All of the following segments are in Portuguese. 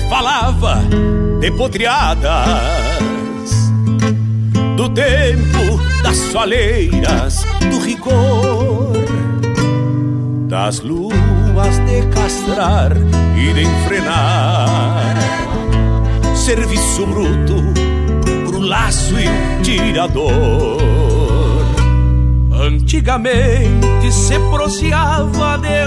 Falava de podreadas do tempo das soleiras, do rigor, das luas de castrar e de enfrenar, serviço bruto pro laço e tirador. Antigamente se proseava de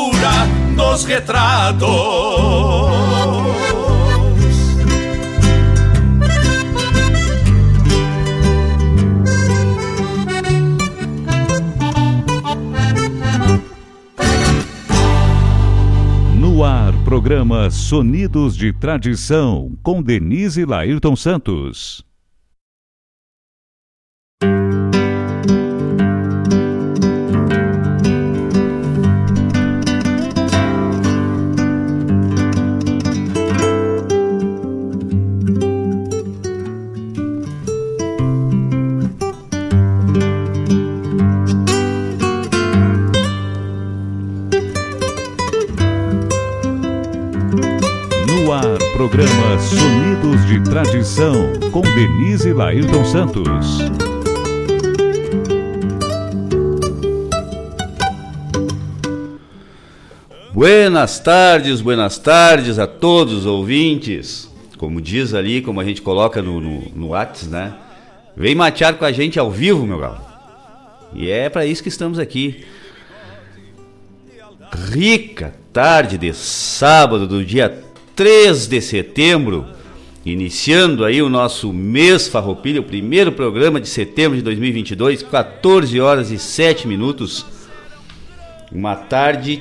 dos retratos. Programa Sonidos de Tradição, com Denise Lairton Santos. Programa Sonidos de Tradição, com Denise Lairton Santos. Buenas tardes, buenas tardes a todos os ouvintes. Como diz ali, como a gente coloca no, no, no Whats, né? Vem matear com a gente ao vivo, meu galo. E é para isso que estamos aqui. Rica tarde de sábado do dia 3 de setembro, iniciando aí o nosso mês Farroupilha, o primeiro programa de setembro de 2022, 14 horas e 7 minutos. Uma tarde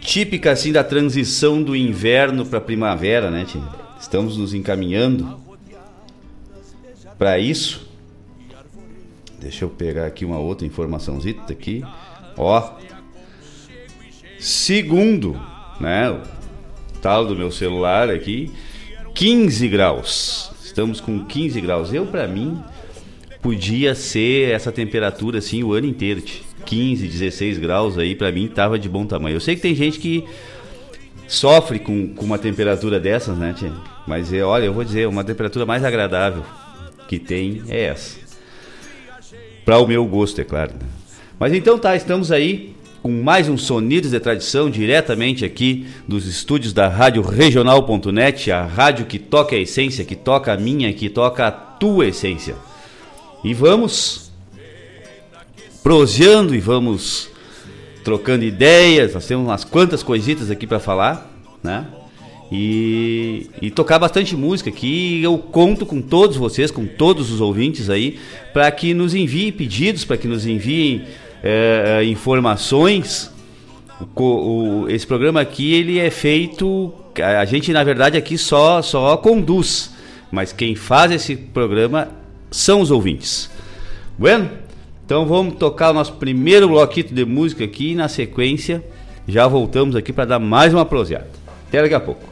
típica assim da transição do inverno para primavera, né, tia? Estamos nos encaminhando para isso. Deixa eu pegar aqui uma outra informaçãozinha aqui. Ó. Segundo né? O tal do meu celular aqui, 15 graus. Estamos com 15 graus. Eu, para mim, podia ser essa temperatura assim o ano inteiro. 15, 16 graus aí, para mim, tava de bom tamanho. Eu sei que tem gente que sofre com, com uma temperatura dessas, né, tia? Mas é, olha, eu vou dizer, uma temperatura mais agradável que tem é essa. Para o meu gosto, é claro. Né? Mas então tá, estamos aí com mais um Sonidos de Tradição, diretamente aqui dos estúdios da Rádio Regional.net, a rádio que toca a essência, que toca a minha, que toca a tua essência. E vamos proseando e vamos trocando ideias, nós temos umas quantas coisitas aqui para falar, né? E, e, tocar bastante música aqui. Eu conto com todos vocês, com todos os ouvintes aí, para que nos enviem pedidos, para que nos enviem é, é, informações. O, o, esse programa aqui ele é feito. A gente na verdade aqui só só conduz, mas quem faz esse programa são os ouvintes. Bueno, então vamos tocar o nosso primeiro bloquito de música aqui e na sequência já voltamos aqui para dar mais uma proseada. Até daqui a pouco.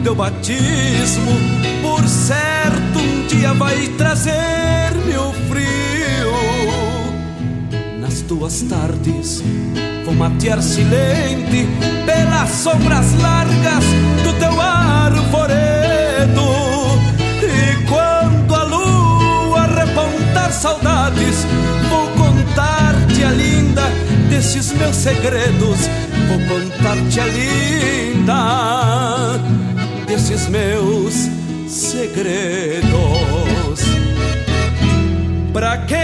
Que te deu batismo, por certo um dia vai trazer-me o frio. Nas tuas tardes vou matear silente pelas sombras largas do teu arvoredo saudades. Vou contar-te a linda desses meus segredos. Vou contar-te a linda desses meus segredos. Pra quem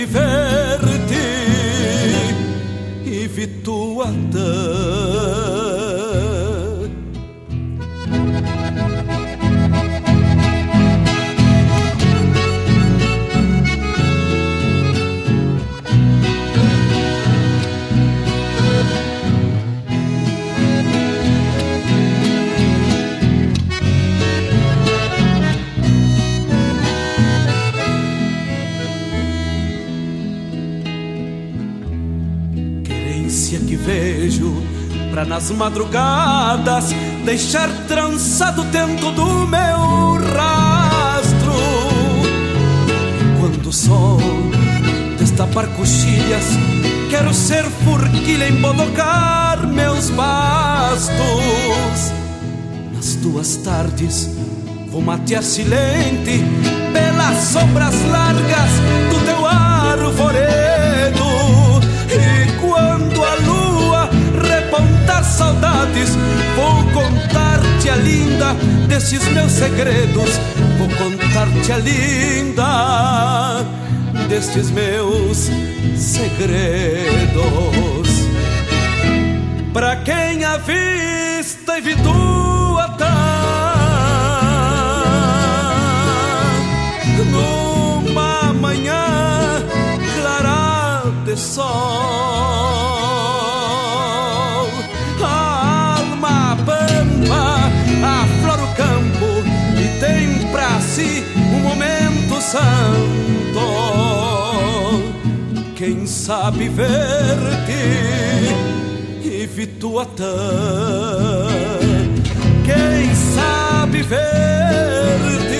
Quem sabe ver-te e vi tua pra nas madrugadas deixar trançado dentro do meu rastro. Quando o sol destapar coxilhas, quero ser forquilha em bodocar meus bastos. Nas tuas tardes vou matear silente pelas sombras largas do teu arvoredo. Repontar saudades. Vou contar-te a linda desses meus segredos. Vou contar-te a linda destes meus segredos. Pra quem a vista evitua tá numa manhã clara de sol. Santo. Quem sabe ver-te e tua Quem sabe ver-te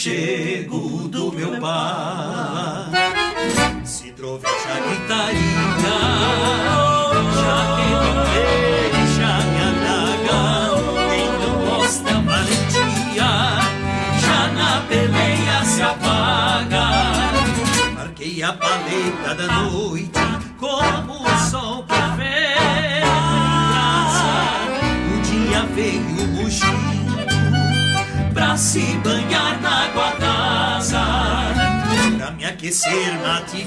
aconchego do meu pai. Se troveja a guitarrinha, já que não deixa me adaga, quem não mostra valentia, já na peleia se apaga. Marquei a paleta da noite, como o sol que vem. O dia veio rugindo pra cima. Pra me aquecer mate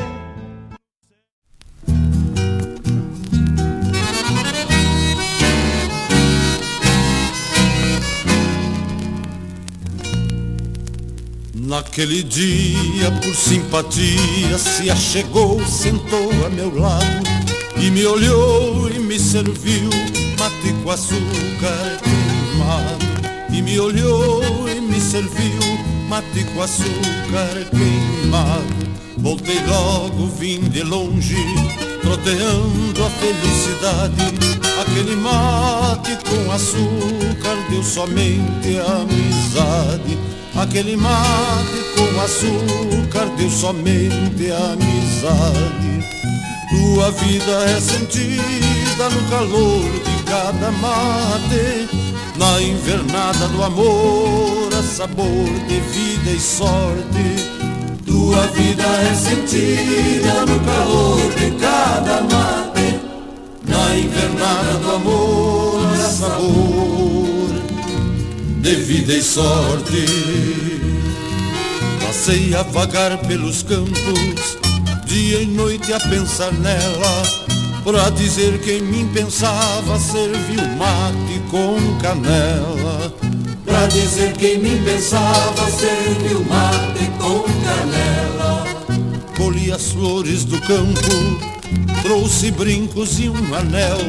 Naquele dia, por simpatia, se achegou, sentou a meu lado e me olhou e me serviu mate com açúcar queimado. E me olhou e me serviu mate com açúcar queimado. Voltei logo, vim de longe, troteando a felicidade. Aquele mate com açúcar deu somente amizade. Aquele mate com açúcar deu somente amizade. Tua vida é sentida no calor de cada mate, na invernada do amor, a sabor de vida e sorte. Tua vida é sentida no calor de cada mate, na invernada do amor, a sabor de vida e sorte. Passei a vagar pelos campos, dia e noite a pensar nela, pra dizer que em mim pensava serviu mate com canela. Pra dizer que em mim pensava serviu mate com canela. Colhi as flores do campo, trouxe brincos e um anel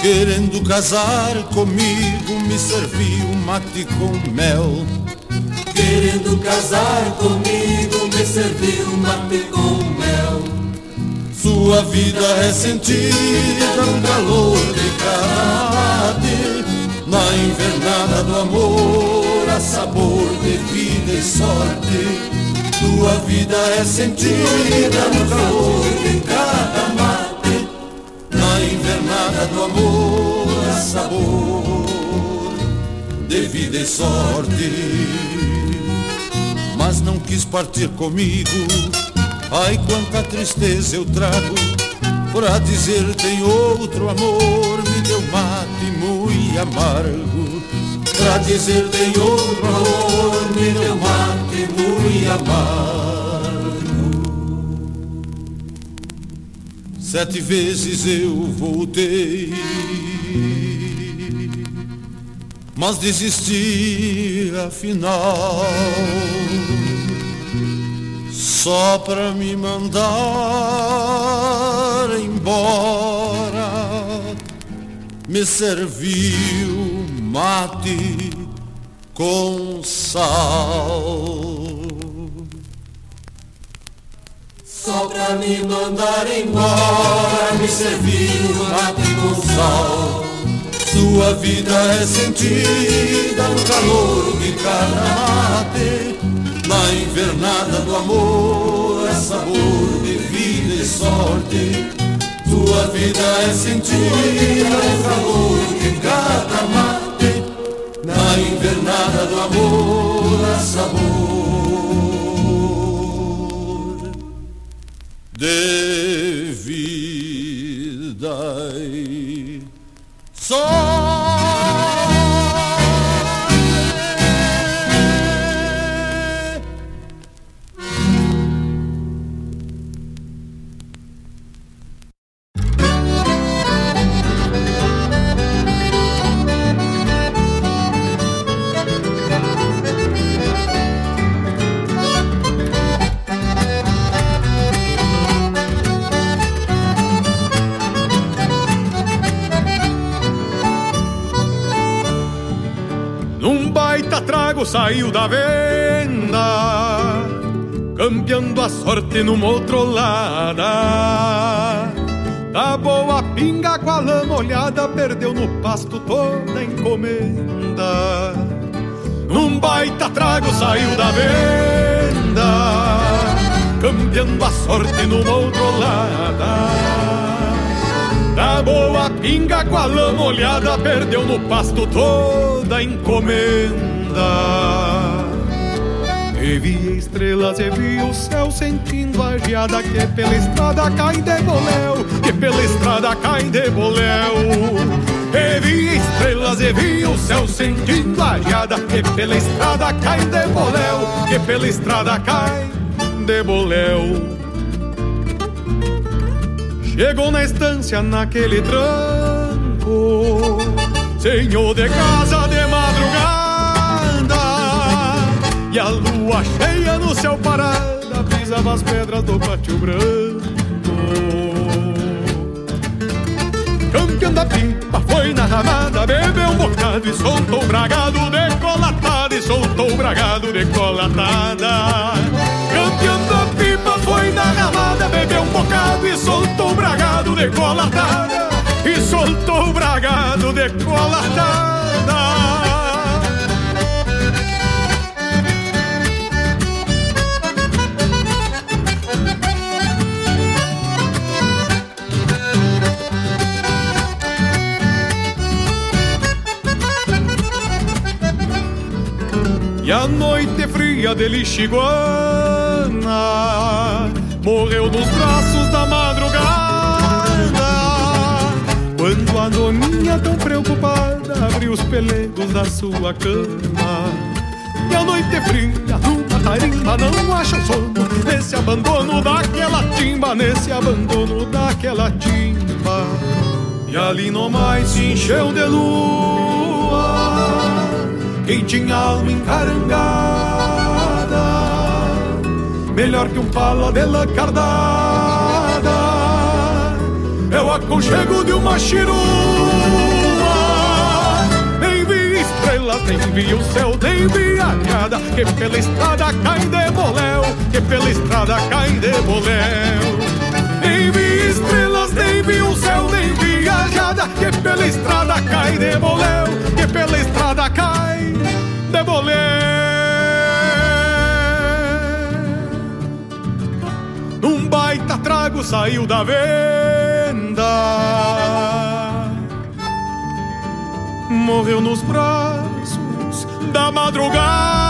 Querendo casar comigo, me serviu mate com mel. Querendo casar comigo, me serviu mate com mel. Sua vida é sentida no calor de cada mate, na invernada do amor, a sabor de vida e sorte. Tua vida é sentida no calor invernada do amor, a sabor de vida e sorte. Mas não quis partir comigo, ai quanta tristeza eu trago. Pra dizer tem outro amor, me deu mate muito amargo. Pra dizer tem outro amor, me deu mate muito amargo. Sete vezes eu voltei, mas desisti afinal, só pra me mandar embora, me serviu mate com sal. Só pra me mandar embora, me serviu mate com sal. Sua vida é sentida no calor de mate, na invernada do amor, é sabor de vida e sorte. Sua vida é sentida no calor de cada mate, na invernada do amor, é sabor de vida e sorte. Saiu da venda, campeando a sorte numa outrolada. Da boa pinga com a lama olhada, perdeu no pasto toda a encomenda. Num baita trago saiu da venda, campeando a sorte numa outrolada. Da boa pinga com a lama olhada, perdeu no pasto toda a encomenda. E vi estrelas e vi o céu sentindo a geada que pela estrada cai de boléu, que pela estrada cai de boléu. E estrelas e vi o céu sentindo a geada que pela estrada cai de boléu, que pela estrada cai de boléu. Chegou na estância naquele tranco, senhor de casa de e a lua cheia no céu parada pisava as pedras do pátio branco. Campeão da pipa foi na ramada, bebeu um bocado e soltou o bragado decolatada, e soltou o bragado decolatada. Campeão da pipa foi na ramada, bebeu um bocado e soltou o bragado decolatada, e soltou o bragado decolatada. E a noite fria de Lixiguana Morreu nos braços da madrugada Quando a doninha tão preocupada Abriu os pelegos da sua cama. E a noite fria numa tarimba Não acha o sono Nesse abandono daquela timba Nesse abandono daquela timba. E ali no mais se encheu de lua quem tinha alma encarangada, melhor que um pala de lacardada, é o aconchego de uma chirua. Nem vi estrelas, nem vi o céu, nem vi a nada, que pela estrada cai de boléu, que pela estrada cai de boléu. Nem vi estrelas, nem vi o céu, nem vi a nada, que pela estrada cai de boléu, que pela estrada cai de boléu. Num baita trago saiu da venda, morreu nos braços da madrugada.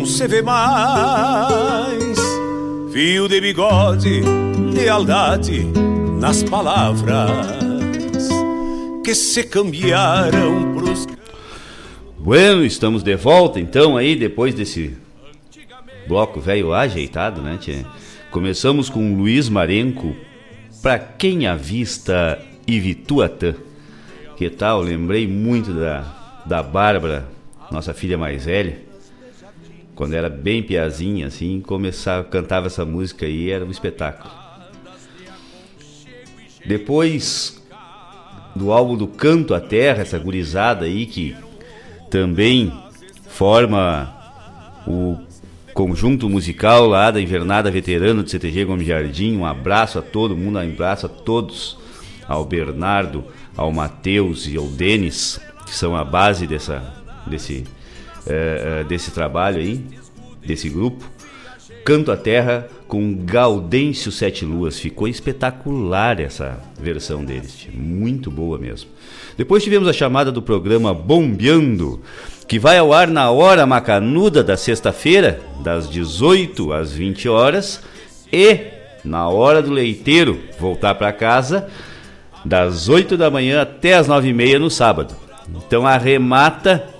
Não se vê mais. Fio de bigode, lealdade nas palavras que se cambiaram pros. Bueno, estamos de volta então aí, depois desse bloco velho ajeitado, né, tchê? Começamos com Luiz Marenco, Pra Quem Avista e Vituatã. Que tal? Lembrei muito da, da Bárbara, nossa filha mais velha. Quando era bem piazinha, assim, começava, cantava essa música aí, era um espetáculo. Depois do álbum do Canto à Terra, essa gurizada aí que também forma o conjunto musical lá da Invernada Veterano do CTG Gomes Jardim. Um abraço a todo mundo, um abraço a todos, ao Bernardo, ao Matheus e ao Denis, que são a base dessa, desse, é, desse trabalho aí, desse grupo. Canto à Terra com Gaudêncio Sete Luas. Ficou espetacular essa versão deles, muito boa mesmo. Depois tivemos a chamada do programa Bombeando, que vai ao ar na hora macanuda da sexta-feira, das 18 às 20 horas, e na hora do leiteiro voltar para casa, das 8 da manhã até as 9 e meia no sábado. Então arremata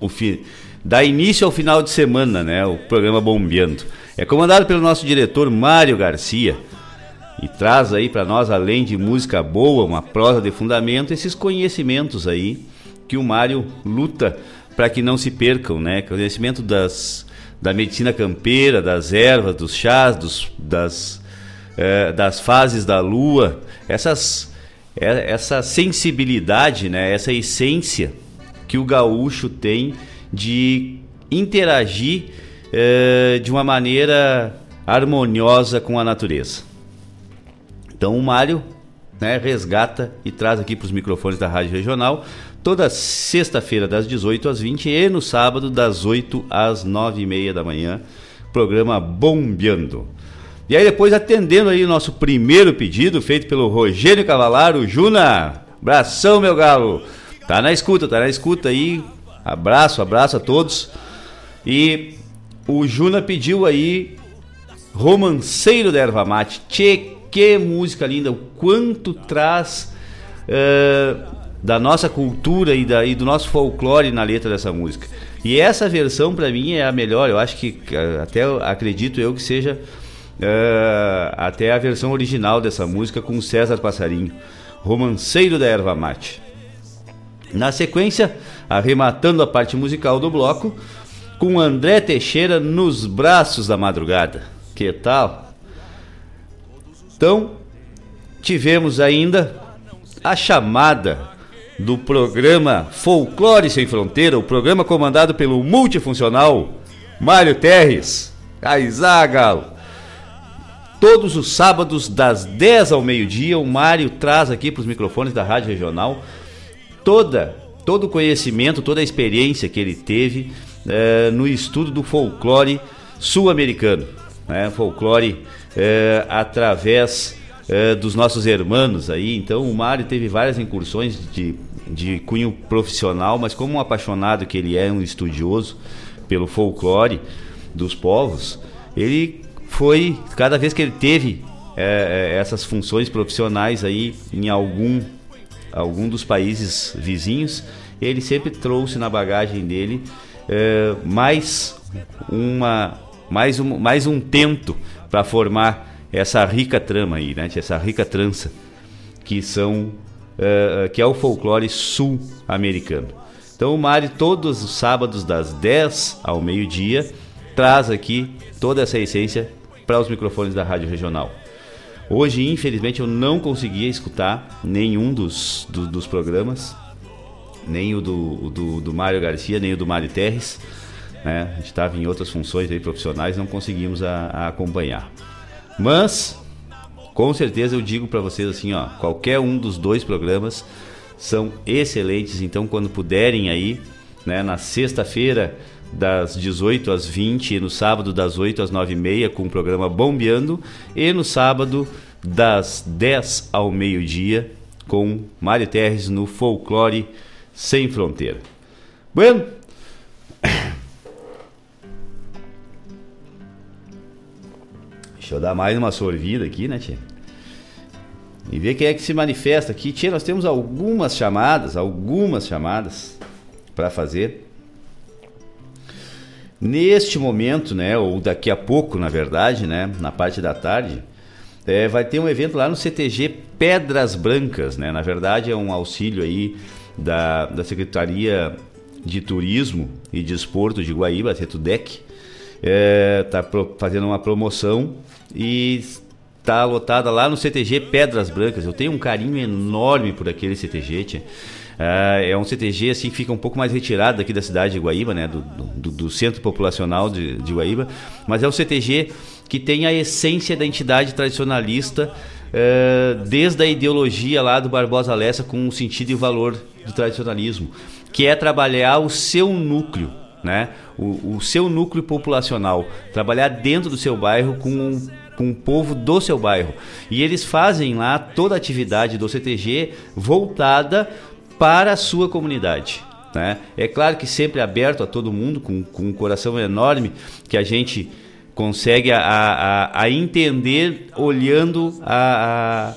o fi... dá início ao final de semana, né? O programa Bombeando. É comandado pelo nosso diretor Mário Garcia e traz aí para nós, além de música boa, uma prosa de fundamento, esses conhecimentos aí que o Mário luta para que não se percam, né? Conhecimento das, da medicina campeira, das ervas, dos chás, dos, das, é, das fases da lua, essas, é, essa sensibilidade, né? Essa essência que o gaúcho tem de interagir é, de uma maneira harmoniosa com a natureza. Então o Mário né, resgata e traz aqui para os microfones da Rádio Regional toda sexta-feira das 18 às 20 e no sábado das 8 às 9 e meia da manhã, programa Bombeando. E aí depois atendendo aí o nosso primeiro pedido feito pelo Rogênio Cavalaro, Juna, abração meu galo, tá na escuta, tá na escuta aí, abraço, abraço a todos. E o Juna pediu aí Romanceiro da Erva Mate, tchê, que música linda, o quanto traz... Uh, da nossa cultura e, da, e do nosso folclore na letra dessa música. E essa versão para mim é a melhor. Eu acho que até acredito eu que seja uh, até a versão original dessa música com César Passarinho, Romanceiro da Erva Mate. Na sequência, arrematando a parte musical do bloco, com André Teixeira nos braços da madrugada. Que tal? Então, tivemos ainda a chamada do programa Folclore Sem Fronteira, o programa comandado pelo multifuncional Mário Terres. Aizagalo. Todos os sábados, das 10 ao meio-dia, o Mário traz aqui para os microfones da Rádio Regional toda, todo o conhecimento, toda a experiência que ele teve eh, no estudo do folclore sul-americano. Né? Folclore eh, através eh, dos nossos hermanos aí. Então o Mário teve várias incursões de de cunho profissional, mas como um apaixonado que ele é, um estudioso pelo folclore dos povos, ele foi, cada vez que ele teve é, é, essas funções profissionais aí em algum, algum dos países vizinhos, ele sempre trouxe na bagagem dele é, mais, uma, mais, um, mais um tento para formar essa rica trama aí, né? essa rica trança que são uh, que é o folclore sul-americano. Então o Mari, todos os sábados, das 10 ao meio-dia, traz aqui toda essa essência para os microfones da Rádio Regional. Hoje, infelizmente, eu não conseguia escutar nenhum dos, do, dos programas, nem o do, do, do Mário Garcia, nem o do Mário Terres. Né? A gente estava em outras funções aí, profissionais, não conseguimos a, a acompanhar. Mas com certeza eu digo para vocês assim, ó, qualquer um dos dois programas são excelentes, então quando puderem aí, né, na sexta-feira das 18 às 20 e no sábado das 8 às 9 e meia com o programa Bombeando e no sábado das 10 ao meio-dia com Mário Terres no Folclore Sem Fronteira. Bueno, Deixa eu dar mais uma sorvida aqui, né, tia? E ver quem é que se manifesta aqui. Tia, nós temos algumas chamadas, algumas chamadas para fazer. Neste momento, né, ou daqui a pouco, na verdade, né, na parte da tarde, é, vai ter um evento lá no CTG Pedras Brancas, né? Na verdade, é um auxílio aí da, da Secretaria de Turismo e Desporto de Guaíba, a Tetudec, é, tá pro, fazendo uma promoção e está lotada lá no CTG Pedras Brancas. Eu tenho um carinho enorme por aquele CTG, tia. É, é um CTG assim que fica um pouco mais retirado daqui da cidade de Guaíba, né, do, do, do centro populacional de, de Guaíba, mas é um CTG que tem a essência da entidade tradicionalista é, desde a ideologia lá do Barbosa Lessa com o sentido e valor do tradicionalismo, que é trabalhar o seu núcleo, né? O, o, seu núcleo populacional, trabalhar dentro do seu bairro com, com o povo do seu bairro. E eles fazem lá toda a atividade do CTG voltada para a sua comunidade. Né? É claro que sempre aberto a todo mundo, com, com um coração enorme, que a gente consegue a, a, a entender olhando a,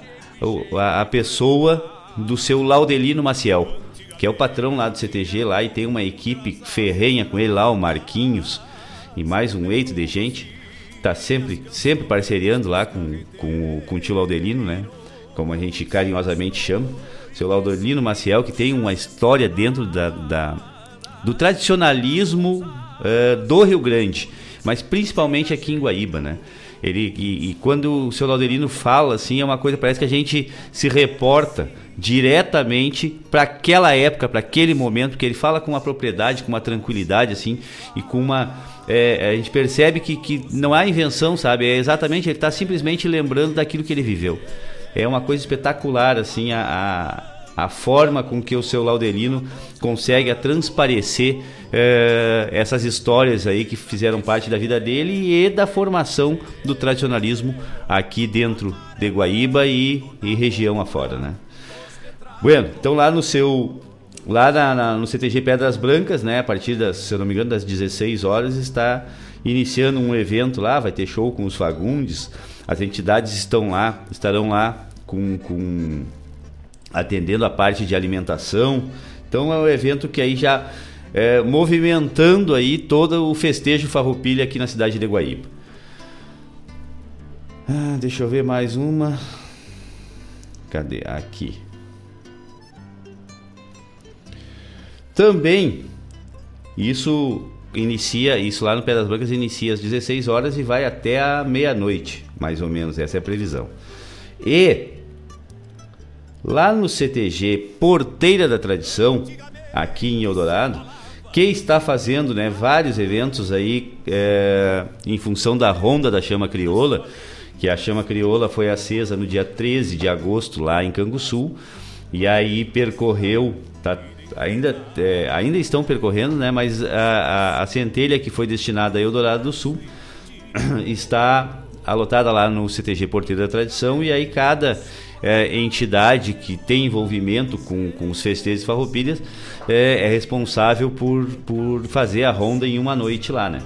a, a pessoa do seu Laudelino Maciel, que é o patrão lá do CTG lá e tem uma equipe ferrenha com ele lá, o Marquinhos e mais um eito de gente. Tá sempre, sempre parceriando lá com, com, com o tio Laudelino, né? Como a gente carinhosamente chama. Seu Laudelino Maciel, que tem uma história dentro da, da do tradicionalismo uh, do Rio Grande mas principalmente aqui em Guaíba, né? Ele, e, e, quando o seu Laudelino fala assim, é uma coisa, parece que a gente se reporta diretamente para aquela época, para aquele momento, porque ele fala com uma propriedade, com uma tranquilidade, assim, e com uma. É, a gente percebe que, que não há invenção, sabe? É exatamente, ele está simplesmente lembrando daquilo que ele viveu. É uma coisa espetacular, assim, a, a, a forma com que o seu Laudelino consegue transparecer é, essas histórias aí que fizeram parte da vida dele e da formação do tradicionalismo aqui dentro de Guaíba e, e região afora, né? Bueno, então lá no seu lá na, na, no CTG Pedras Brancas, né, a partir das, se eu não me engano, das 16 horas está iniciando um evento lá, vai ter show com os Fagundes. As entidades estão lá, estarão lá com, com atendendo a parte de alimentação. Então é um evento que aí já é, movimentando aí todo o festejo farroupilha aqui na cidade de Guaíba. Ah, deixa eu ver mais uma. Cadê? Aqui. Também, isso inicia, isso lá no Pedras Brancas inicia às 16 horas e vai até a meia-noite, mais ou menos, essa é a previsão. E lá no CTG Porteira da Tradição, aqui em Eldorado, que está fazendo né, vários eventos aí é, em função da Ronda da Chama Crioula, que a Chama Crioula foi acesa no dia 13 de agosto lá em Canguçu, e aí percorreu, tá, ainda, é, ainda estão percorrendo, né, mas a, a, a centelha que foi destinada a Eldorado do Sul está alotada lá no CTG Porteiro da Tradição, e aí cada é, entidade que tem envolvimento com, com os festejos farroupilhas é, é, responsável por, por fazer a ronda em uma noite lá, né?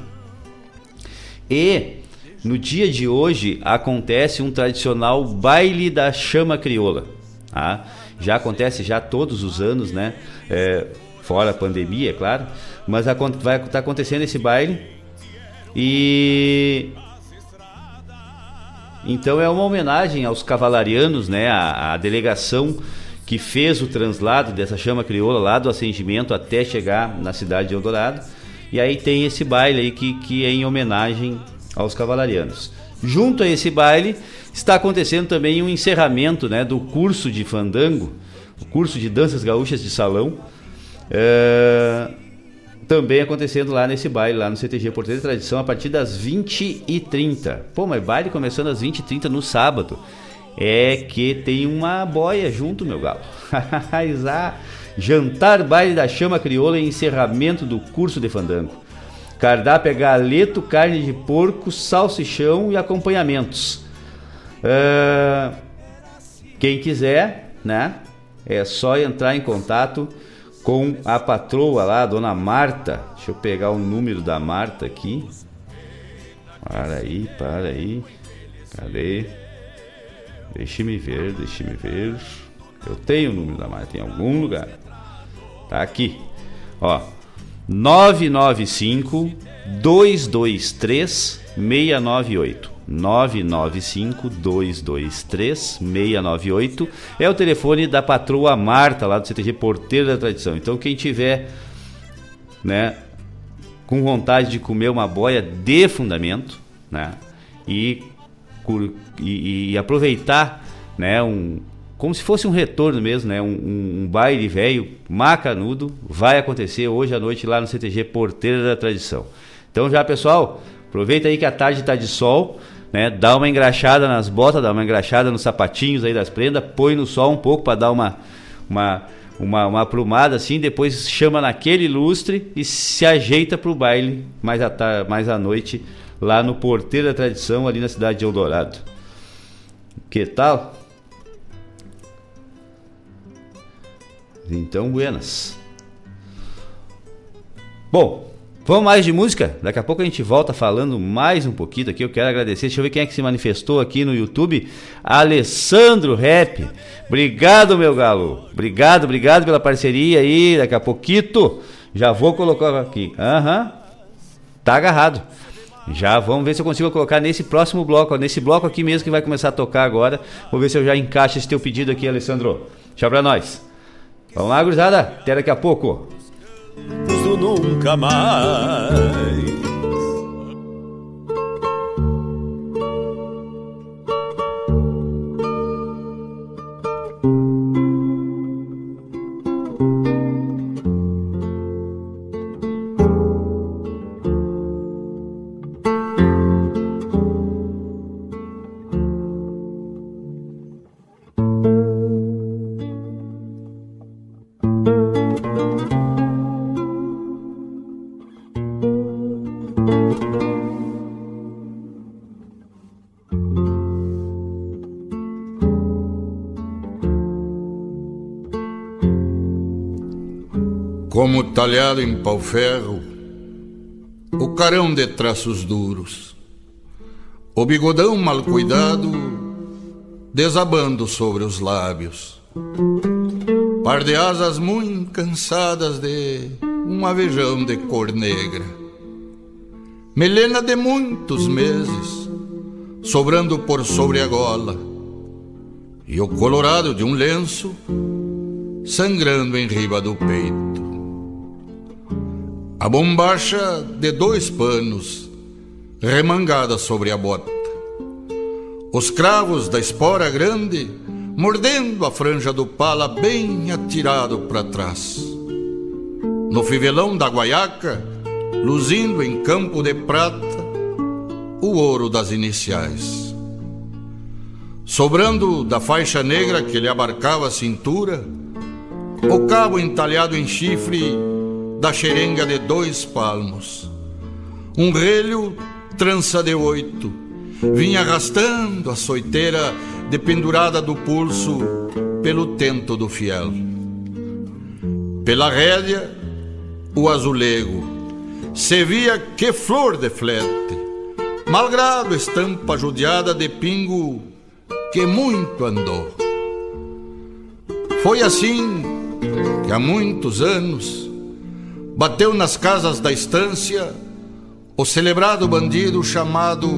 E no dia de hoje acontece um tradicional baile da chama crioula. Tá? Já acontece já todos os anos, né? É, fora a pandemia, é claro. Mas vai estar tá acontecendo esse baile e então é uma homenagem aos cavalarianos, né? A, a, delegação que fez o translado dessa chama crioula lá do assentimento até chegar na cidade de Eldorado. E aí tem esse baile aí que, que é em homenagem aos cavalarianos. Junto a esse baile está acontecendo também um encerramento né, do curso de fandango, o curso de danças gaúchas de salão. É também acontecendo lá nesse baile, lá no CTG Porteiro de Tradição, a partir das 20h30. Pô, mas baile começando às 20h30 no sábado. É que tem uma boia junto, meu galo. Jantar, baile da chama crioula e encerramento do curso de fandango. Cardápio é galeto, carne de porco, salsichão e acompanhamentos. Uh, quem quiser, né? É só entrar em contato com a patroa lá, a dona Marta. Deixa eu pegar o número da Marta aqui. Para aí, para aí. Cadê? Deixe-me ver, deixe-me ver. Eu tenho o número da máquina, em algum lugar. Tá aqui. Ó. 995 223 698. 995 223 698 é o telefone da patroa Marta lá do CTG Porteiro da Tradição. Então quem tiver, né, com vontade de comer uma boia de fundamento, né, e, e, e aproveitar, né, um como se fosse um retorno mesmo, né? Um, um, um baile velho, macanudo, vai acontecer hoje à noite lá no CTG Porteira da Tradição. Então já, pessoal, aproveita aí que a tarde está de sol, né? Dá uma engraxada nas botas, dá uma engraxada nos sapatinhos aí das prendas, põe no sol um pouco para dar uma, uma, uma, uma aprumada assim, depois chama naquele lustre e se ajeita para o baile mais à, tarde, mais à noite lá no Porteiro da Tradição, ali na cidade de Eldorado. Que tal? Então, buenas. Bom, vamos mais de música? Daqui a pouco a gente volta falando mais um pouquinho aqui. Eu quero agradecer. Deixa eu ver quem é que se manifestou aqui no YouTube. Alessandro Rap. Obrigado, meu galo. Obrigado, obrigado pela parceria aí. Daqui a pouquinho já vou colocar aqui. Aham. Uhum. Tá agarrado. Já vamos ver se eu consigo colocar nesse próximo bloco, nesse bloco aqui mesmo que vai começar a tocar agora. Vou ver se eu já encaixo esse teu pedido aqui, Alessandro. Tchau pra nós. Vamos lá, gurizada. Até daqui a pouco. Nunca mais. Como talhado em pau-ferro, o carão de traços duros, o bigodão mal cuidado, desabando sobre os lábios, par de asas muito cansadas de um avejão de cor negra, melena de muitos meses, sobrando por sobre a gola, e o colorado de um lenço sangrando em riba do peito. A bombacha de dois panos remangada sobre a bota. Os cravos da espora grande mordendo a franja do pala bem atirado para trás. No fivelão da guaiaca, luzindo em campo de prata o ouro das iniciais. Sobrando da faixa negra que lhe abarcava a cintura, o cabo entalhado em chifre da xerenga de dois palmos. Um relho trança de oito vinha arrastando a soiteira dependurada do pulso pelo tento do fiel. Pela rédea, o azulego se via que flor de flete, malgrado estampa judiada de pingo que muito andou. Foi assim que há muitos anos bateu nas casas da estância o celebrado bandido chamado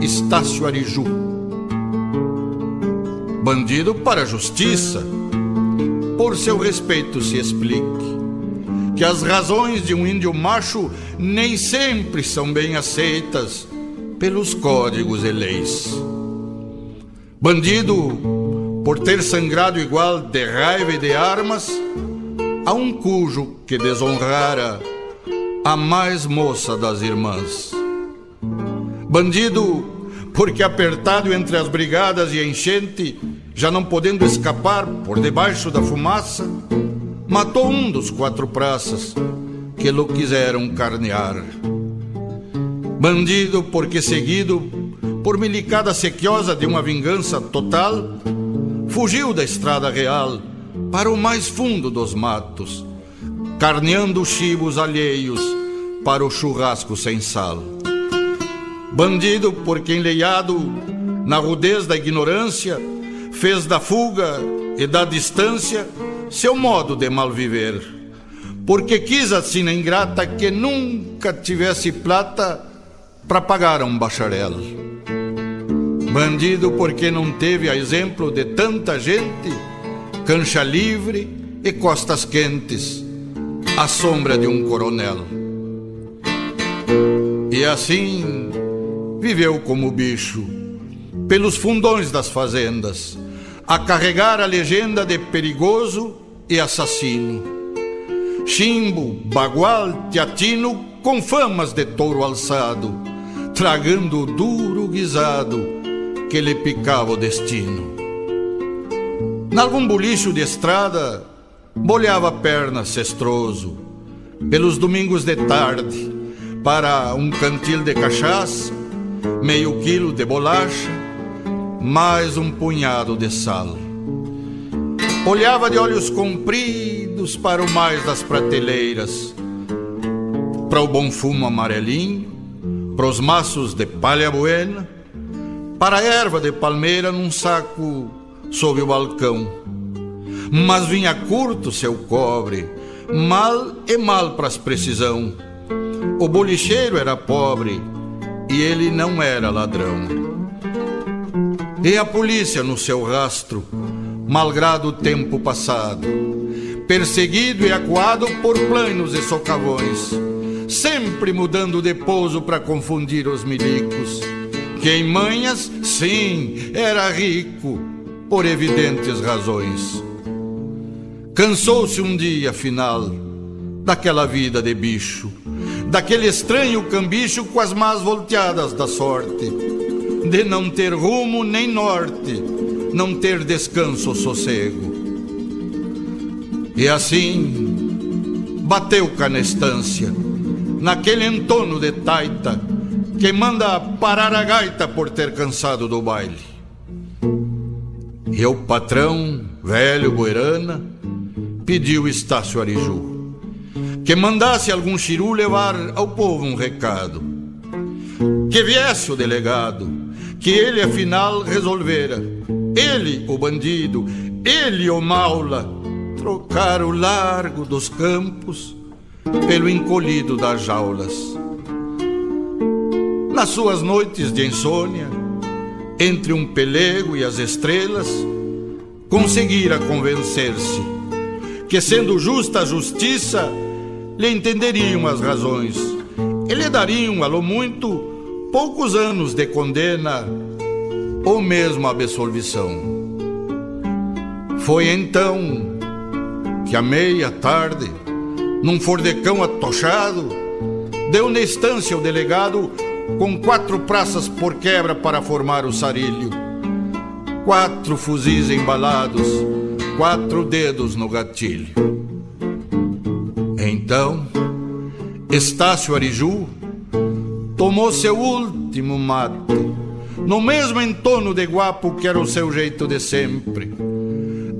Estácio Ariju. Bandido para a justiça, por seu respeito se explique que as razões de um índio macho nem sempre são bem aceitas pelos códigos e leis. Bandido por ter sangrado igual de raiva e de armas, a um cujo que desonrara a mais moça das irmãs. Bandido, porque apertado entre as brigadas e a enchente, já não podendo escapar por debaixo da fumaça, matou um dos quatro praças que lo quiseram carnear. Bandido, porque seguido por milicada sequiosa de uma vingança total, fugiu da estrada real para o mais fundo dos matos, carneando chibos alheios para o churrasco sem sal. Bandido porque enleiado na rudez da ignorância, fez da fuga e da distância seu modo de malviver, porque quis a sina ingrata que nunca tivesse plata para pagar a um bacharel. Bandido porque não teve a exemplo de tanta gente, cancha livre e costas quentes, à sombra de um coronel. E assim viveu como bicho, pelos fundões das fazendas, a carregar a legenda de perigoso e assassino. Chimbo, bagual, teatino, com famas de touro alçado, tragando o duro guisado que lhe picava o destino. Nalgum bolicho de estrada, bolhava a perna cestroso, pelos domingos de tarde, para um cantil de cachaça, meio quilo de bolacha, mais um punhado de sal. Olhava de olhos compridos para o mais das prateleiras, para o bom fumo amarelinho, para os maços de palha buena, para a erva de palmeira num saco sob o balcão. Mas vinha curto seu cobre, mal e mal pras precisão. O bolicheiro era pobre e ele não era ladrão. E a polícia no seu rastro, malgrado o tempo passado, perseguido e acuado por planos e socavões, sempre mudando de pouso para confundir os milicos. Que em manhas, sim, era rico, por evidentes razões. Cansou-se um dia, afinal, daquela vida de bicho, daquele estranho cambicho com as más volteadas da sorte, de não ter rumo nem norte, não ter descanso ou sossego. E assim, bateu cá na estância, naquele entono de taita, que manda parar a gaita por ter cansado do baile. E o patrão, velho Boerana, pediu Estácio Ariju que mandasse algum chiru levar ao povo um recado. Que viesse o delegado, que ele afinal resolvera. Ele, o bandido, ele, o maula, trocar o largo dos campos pelo encolhido das jaulas. Nas suas noites de insônia, entre um pelego e as estrelas, conseguira convencer-se que, sendo justa a justiça, lhe entenderiam as razões e lhe dariam, alô muito, poucos anos de condena ou mesmo absolvição. Foi então que, à meia tarde, num fordecão atochado, deu na estância o delegado com quatro praças por quebra para formar o sarilho. Quatro fuzis embalados, quatro dedos no gatilho. Então, Estácio Ariju tomou seu último mate, no mesmo entono de guapo que era o seu jeito de sempre.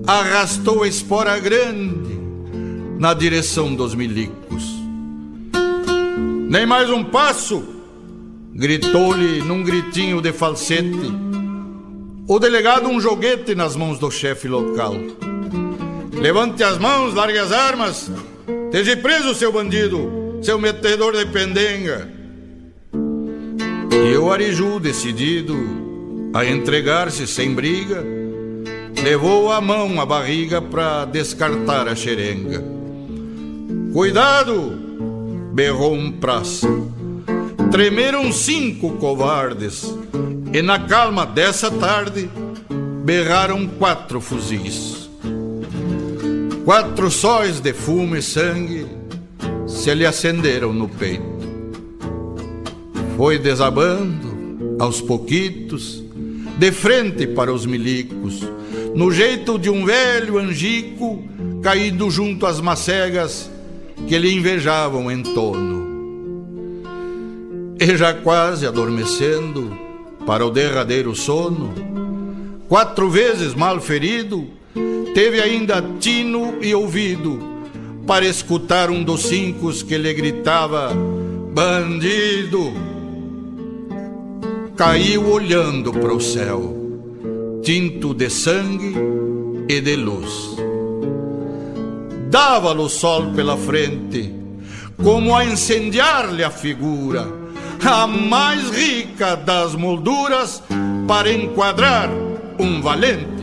Arrastou a espora grande na direção dos milicos. Nem mais um passo! Gritou-lhe num gritinho de falsete. O delegado um joguete nas mãos do chefe local. Levante as mãos, largue as armas. Esteja preso, seu bandido, seu metedor de pendenga. E o Ariju, decidido a entregar-se sem briga, levou a mão à barriga para descartar a xerenga. Cuidado! berrou um praça. Tremeram cinco covardes, e na calma dessa tarde berraram quatro fuzis. Quatro sóis de fumo e sangue se lhe acenderam no peito. Foi desabando, aos pouquitos, de frente para os milicos, no jeito de um velho angico caído junto às macegas que lhe invejavam em torno. E já quase adormecendo para o derradeiro sono, quatro vezes mal ferido, teve ainda tino e ouvido para escutar um dos cinco que lhe gritava: Bandido! Caiu olhando para o céu, tinto de sangue e de luz. Dava-lhe o sol pela frente, como a incendiar-lhe a figura, a mais rica das molduras para enquadrar um valente.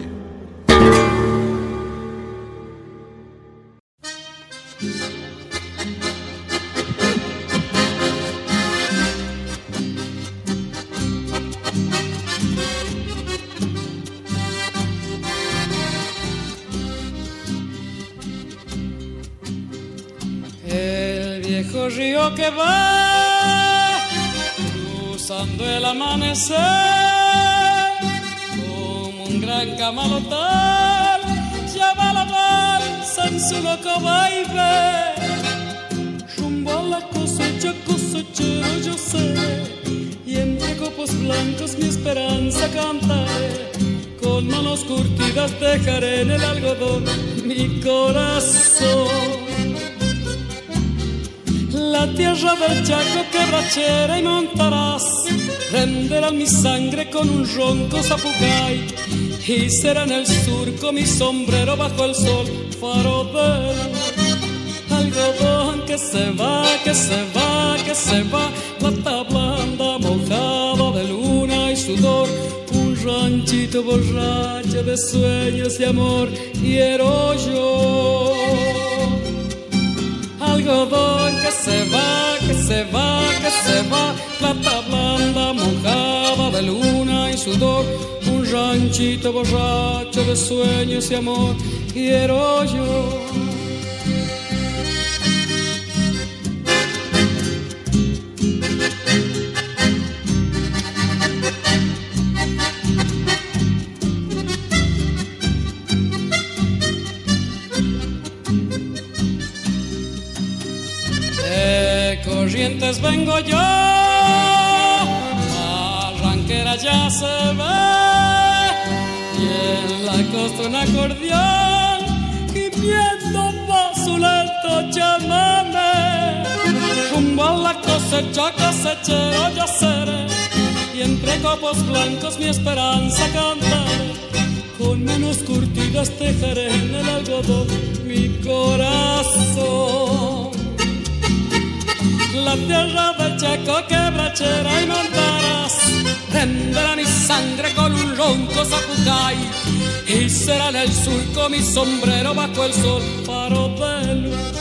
que va amanecer como un gran camalotal. Lleva la balsa en su loco baile. Rumbo a la cosecha cosechero yo sé. Y entre copos blancos mi esperanza cantaré con manos curtidas dejaré en el algodón mi corazón. La tierra del Chaco quebrachera y montarás renderán mi sangre con un ronco zapucay y será en el surco mi sombrero bajo el sol. Faro del algodón que se va, que se va, que se va plata blanda mojada de luna y sudor. Un ranchito borracho de sueños y amor quiero yo. Algodón que se va, que se va, que se va, plata blanda mojada de luna y sudor, un ranchito borracho de sueños y amor, quiero yo. vengo yo, ya se ve, y en la costa un acordeón, gimiendo su lento chamame, rumbo a la cosecha cosechero yo seré, y entre copos blancos mi esperanza cantaré, con manos curtidas tejeré en el algodón mi corazón. La tierra del Chaco quebrachera y montarás tendrá mi sangre con un ronco zapucay y será en el surco mi sombrero bajo el sol paro de luz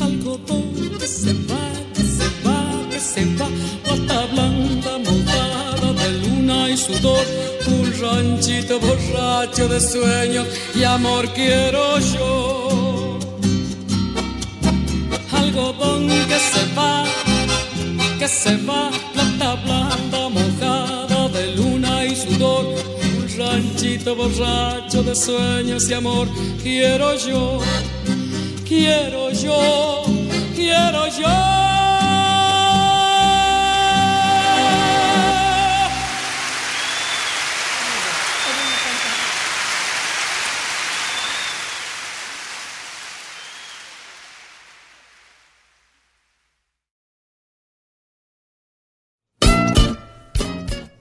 algodón que se va, que se va, que se va plata blanda montada de luna y sudor un ranchito borracho de sueños y amor quiero yo. Algodón que se va, que se va, plata blanda un ranchito borracho de sueños y amor, quiero yo, quiero yo, quiero yo.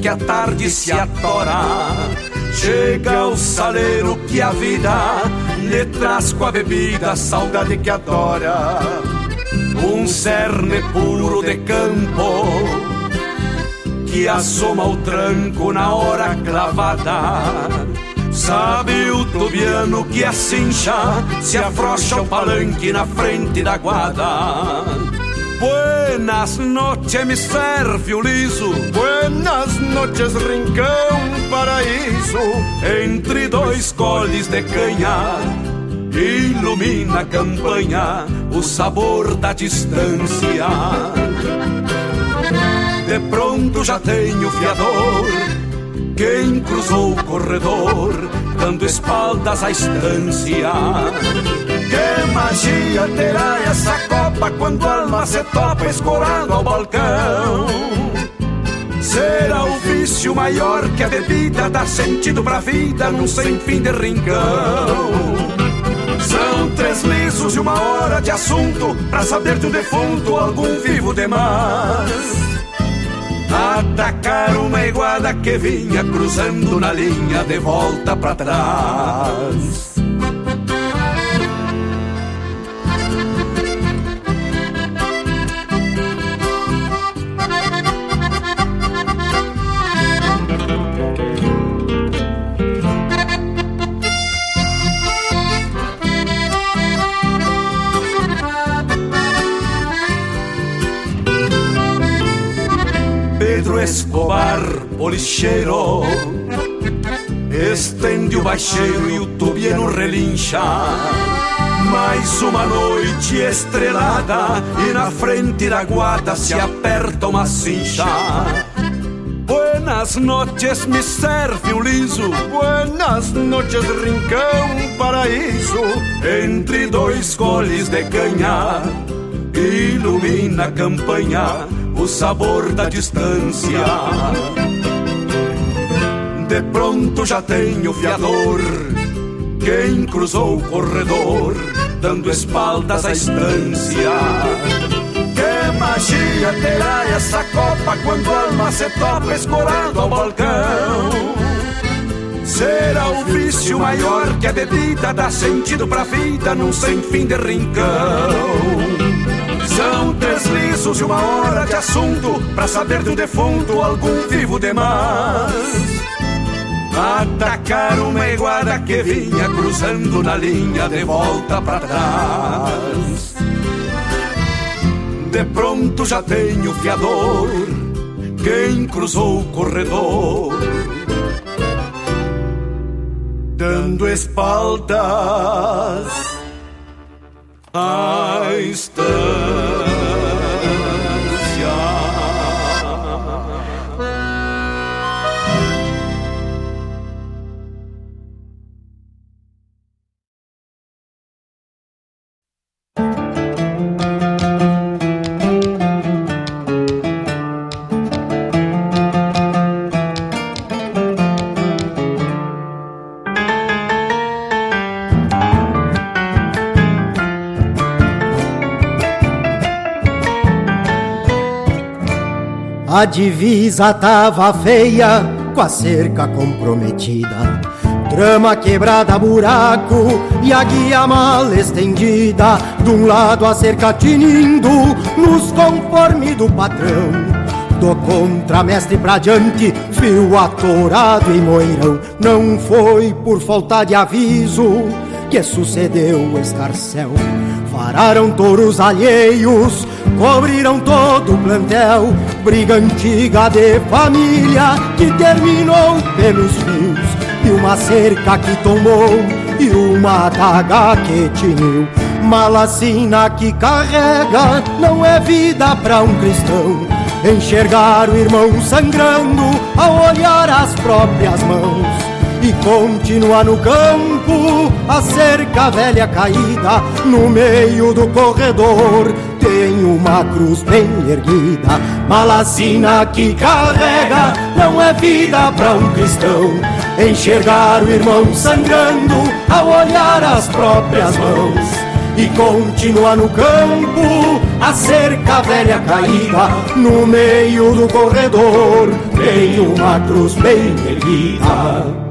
Que a tarde se atora Chega o saleiro que a vida lhe traz com a bebida Saudade que adora Um cerne puro de campo que assoma o tranco na hora clavada. Sabe o tubiano que a cincha se afrouxa o palanque na frente da guarda. Buenas noches, me serve o liso. Buenas noches, rincão, paraíso. Entre dois coles de canha, ilumina a campanha o sabor da distância. De pronto já tenho fiador, quem cruzou o corredor, dando espaldas à estância. Magia terá essa copa quando a alma se topa escorando ao balcão? Será o vício maior que a bebida dá sentido pra vida num sem fim de rincão. São três lisos e uma hora de assunto pra saber de um defunto algum vivo demais. Atacar uma iguada que vinha cruzando na linha de volta pra trás. Escobar, policheiro, estende o baixeiro e o tubiano relincha. Mais uma noite estrelada e na frente da guarda se aperta uma cincha. Buenas noches, me serve um liso. Buenas noches, rincão, paraíso. Entre dois coles de canha, ilumina a campanha o sabor da distância. De pronto já tenho fiador, quem cruzou o corredor, dando espaldas à estância. Que magia terá essa copa quando a alma se topa escorando ao balcão? Será o vício maior que a bebida dá sentido pra vida num sem fim de rincão. Lisos e uma hora de assunto Pra saber do defunto algum vivo demais. Atacar uma iguada que vinha cruzando na linha de volta pra trás. De pronto já tenho fiador Quem cruzou o corredor? Dando espaldas a A divisa tava feia, com a cerca comprometida. Trama quebrada, buraco e a guia mal estendida. De um lado a cerca tinindo, nos conforme do patrão. Do contramestre pra diante, fio atorado e moirão. Não foi por falta de aviso que sucedeu o escarcel. Vararam touros alheios, cobriram todo o plantel. Briga antiga de família que terminou pelos fios. E uma cerca que tombou e uma adaga que tiniu. Malacina que carrega não é vida pra um cristão. Enxergar o irmão sangrando ao olhar as próprias mãos e continua no campo a cerca velha caída no meio do corredor tem uma cruz bem erguida malacina que carrega não é vida para um cristão. Enxergar o irmão sangrando ao olhar as próprias mãos. E continua no campo a cerca velha caída no meio do corredor tem uma cruz bem erguida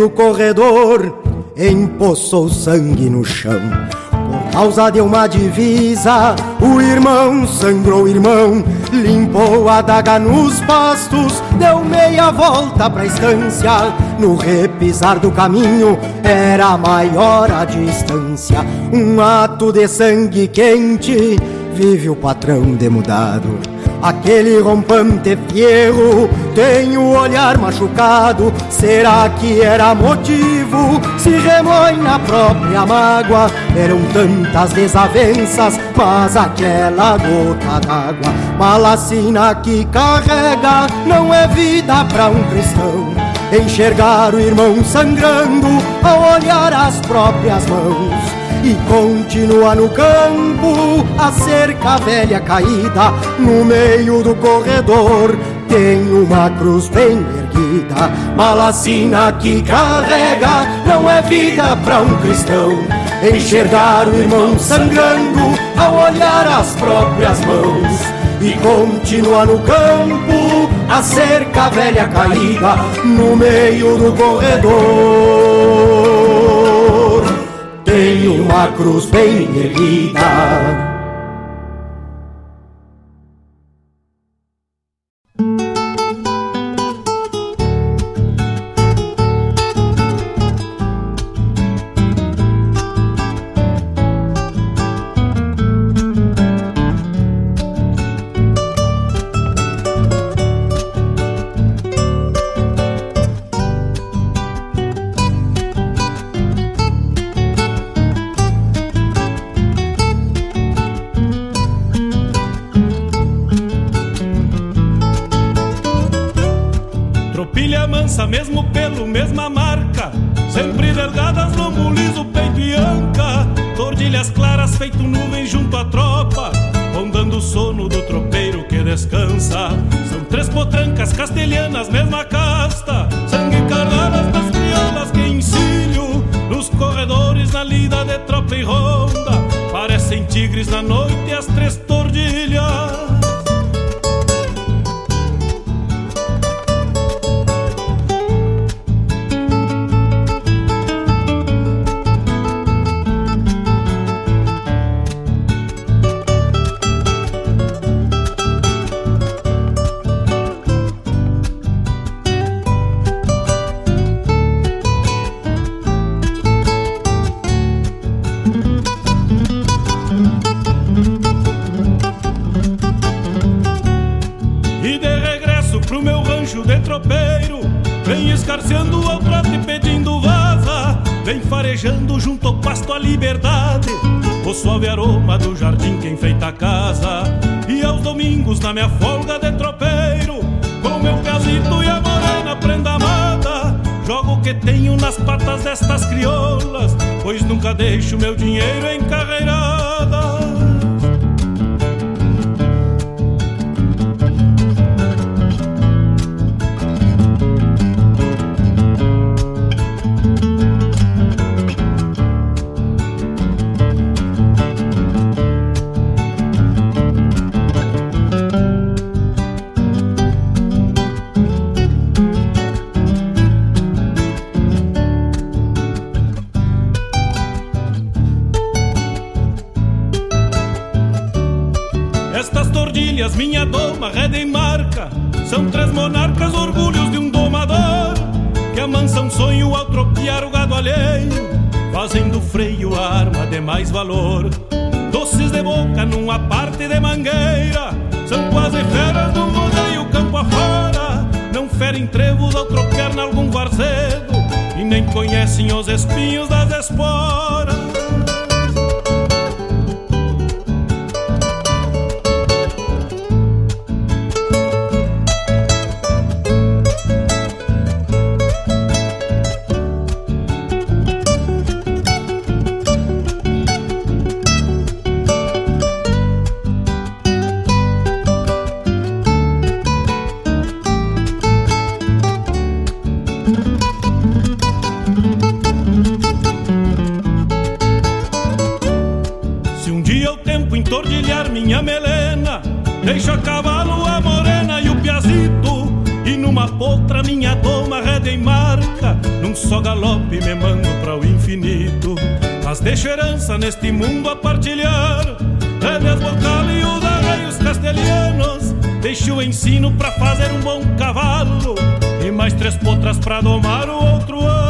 do corredor, empoçou sangue no chão. Por causa de uma divisa, o irmão sangrou o irmão, limpou a daga nos pastos, deu meia volta pra estância. No repisar do caminho era maior a distância. Um ato de sangue quente, vive o patrão demudado. Aquele rompante fierro tem o olhar machucado. Será que era motivo? Se remói na própria mágoa. Eram tantas desavenças, mas aquela gota d'água, malacina que carrega, não é vida para um cristão. Enxergar o irmão sangrando ao olhar as próprias mãos e continua no campo a cerca velha caída no meio do corredor tem uma cruz bem erguida malacina que carrega não é vida para um cristão. Enxergar o irmão sangrando ao olhar as próprias mãos. E continua no campo a cerca velha caída no meio do corredor. Tem uma cruz bem erguida. O tempo entordilhar minha melena Deixo a cavalo a morena e o piazito E numa uma potra, minha doma rede em marca. Num só galope me mando para o infinito. Mas deixo herança neste mundo a partilhar. Rédeas bocal e os arreios castelhanos. Deixo o ensino para fazer um bom cavalo. E mais três potras para domar o outro ano.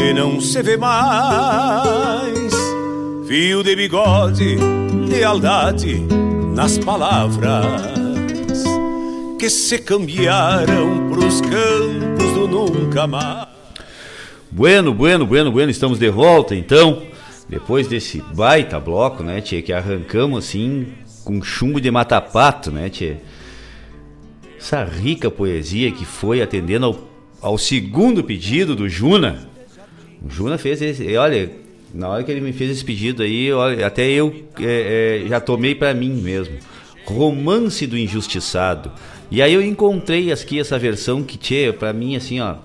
Que não se vê mais. Fio de bigode, lealdade nas palavras que se cambiaram pros campos do nunca mais. Bueno, bueno, bueno, bueno, estamos de volta então. Depois desse baita bloco, né, tia, que arrancamos assim com chumbo de matapato, né, tia? Essa rica poesia que foi atendendo ao, ao segundo pedido do Juna. O Juna fez esse, e olha, na hora que ele me fez esse pedido aí, olha, até eu é, é, já tomei para mim mesmo. Romance do Injustiçado. E aí eu encontrei aqui essa versão que, tchê, pra mim, assim, ó,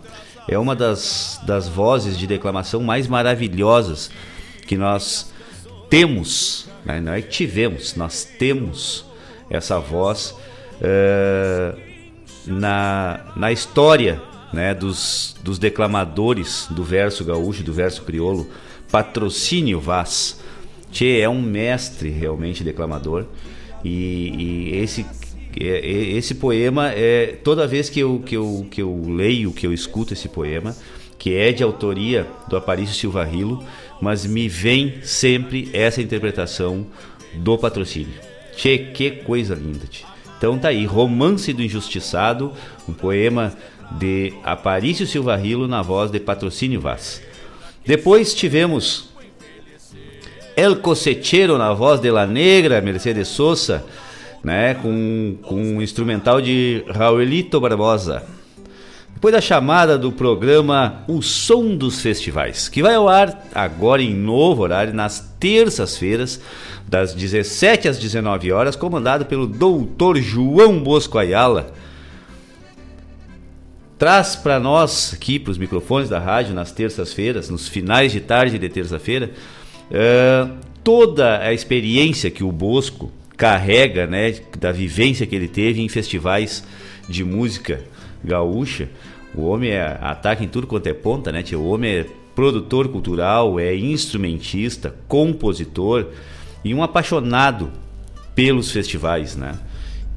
é uma das, das vozes de declamação mais maravilhosas que nós temos, né? não é que tivemos, nós temos essa voz uh, na, na história né, dos, dos declamadores do verso gaúcho, do verso crioulo, Patrocínio Vaz. Tchê é um mestre realmente declamador e, e esse esse poema é toda vez que eu, que, eu, que eu leio, que eu escuto esse poema, que é de autoria do Aparício Silva Rilo, mas me vem sempre essa interpretação do patrocínio. Tchê, que coisa linda. Tchê. Então tá aí, Romance do Injustiçado, um poema de Aparício Silva Rilo na voz de Patrocínio Vaz. Depois tivemos El Cosechero na voz de La Negra, Mercedes Sosa, né, com, com um instrumental de Raulito Barbosa. Depois da chamada do programa O Som dos Festivais, que vai ao ar agora em novo horário, nas terças-feiras, das 17 às 19 horas, comandado pelo doutor João Bosco Ayala. Traz para nós, aqui para os microfones da rádio, nas terças-feiras, nos finais de tarde de terça-feira, uh, toda a experiência que o Bosco carrega, né, da vivência que ele teve em festivais de música gaúcha. O homem é, ataca em tudo quanto é ponta, né? O homem é produtor cultural, é instrumentista, compositor e um apaixonado pelos festivais, né?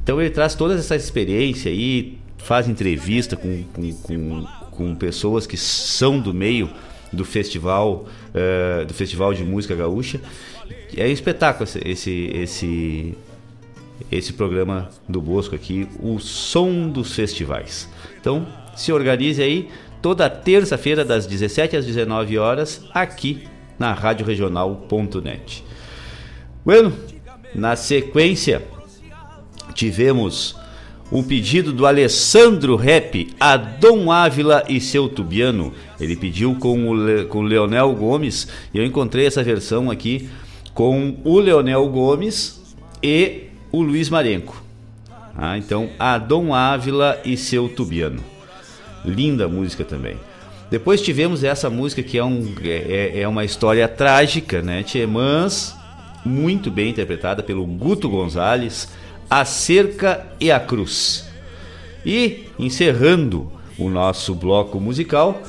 Então ele traz toda essa experiência aí, faz entrevista com, com, com, com pessoas que são do meio do festival, uh, do festival de música gaúcha. É um espetáculo esse, esse, esse, programa do Bosco aqui, o som dos festivais. Então, se organize aí toda terça-feira das 17 às 19 horas aqui na radioregional.net. Bueno, na sequência tivemos o pedido do Alessandro Rep, a Dom Ávila e seu tubiano. Ele pediu com o, Le, com o Leonel Gomes e eu encontrei essa versão aqui com o Leonel Gomes e o Luiz Marenco. Ah, então, a Dom Ávila e seu tubiano. Linda música também. Depois tivemos essa música que é, um, é, é uma história trágica, né? Tchê, mas muito bem interpretada pelo Guto Gonzalez, A Cerca e a Cruz. E encerrando o nosso bloco musical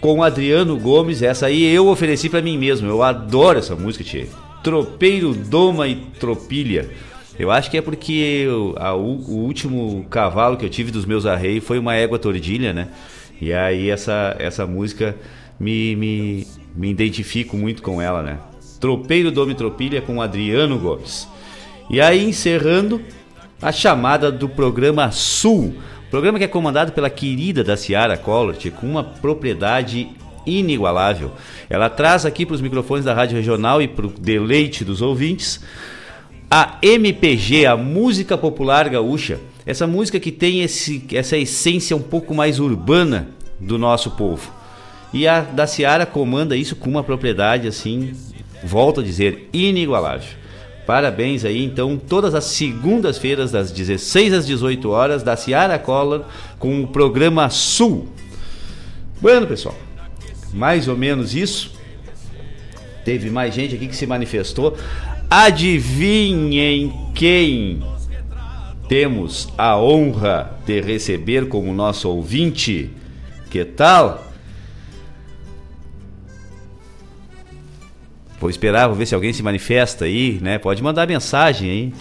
com Adriano Gomes, essa aí eu ofereci para mim mesmo. Eu adoro essa música, Tchê. Tropeiro, Doma e Tropilha. Eu acho que é porque eu, a, o, o, último cavalo que eu tive dos meus arreios foi uma égua tordilha, né? E aí essa, essa música me, me, me identifico muito com ela, né? Tropeiro Dome Tropilha com Adriano Gomes. E aí encerrando a chamada do programa Sul. Programa que é comandado pela querida da Ciara Collor, com uma propriedade inigualável. Ela traz aqui para os microfones da Rádio Regional e para o deleite dos ouvintes a MPG, a música popular gaúcha. Essa música que tem esse, essa essência um pouco mais urbana do nosso povo. E a da Ciara comanda isso com uma propriedade assim, volto a dizer, inigualável. Parabéns aí, então, todas as segundas-feiras, das 16 às 18 horas, da Ciara Collor, com o programa Sul. Bueno, pessoal, mais ou menos isso. Teve mais gente aqui que se manifestou. Adivinhem quem temos a honra de receber como nosso ouvinte? Que tal? Vou esperar, vou ver se alguém se manifesta aí, né? Pode mandar mensagem aí.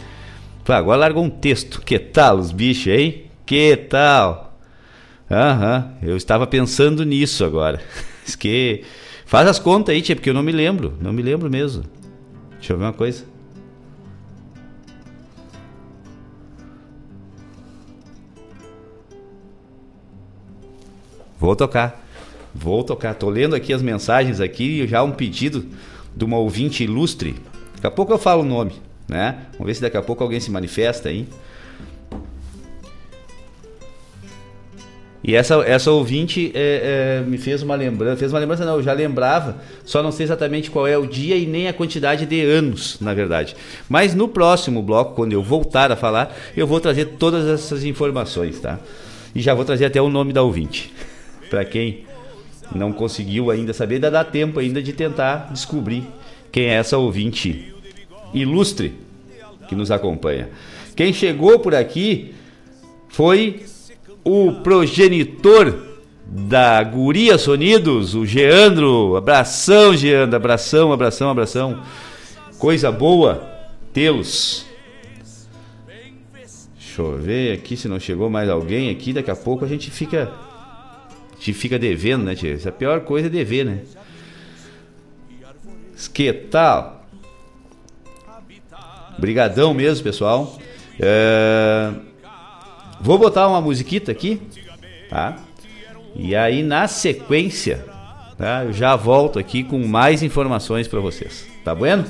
agora largou um texto. Que tal os bichos, hein? Que tal? Aham, eu estava pensando nisso agora. que faz as contas aí, tia, porque eu não me lembro, não me lembro mesmo. Deixa eu ver uma coisa. Vou tocar. Vou tocar. Tô lendo aqui as mensagens aqui, já um pedido de uma ouvinte ilustre. Daqui a pouco eu falo o nome, né? Vamos ver se daqui a pouco alguém se manifesta aí. E essa, essa ouvinte é, é, me fez uma lembrança, fez uma lembrança não, eu já lembrava, só não sei exatamente qual é o dia e nem a quantidade de anos, na verdade. Mas no próximo bloco, quando eu voltar a falar, eu vou trazer todas essas informações, tá? E já vou trazer até o nome da ouvinte. Para quem não conseguiu ainda saber, ainda dá tempo ainda de tentar descobrir quem é essa ouvinte ilustre que nos acompanha. Quem chegou por aqui foi o progenitor da Guria Sonidos, o Geandro. Abração, Geandro, abração, abração, abração. Coisa boa tê-los. Deixa eu ver aqui se não chegou mais alguém aqui. Daqui a pouco a gente fica. Gente fica devendo, né, tia? A pior coisa é dever, né? Que? Brigadão mesmo, pessoal. É... Vou botar uma musiquita aqui, tá? E aí na sequência, tá? Eu já volto aqui com mais informações para vocês. Tá bueno?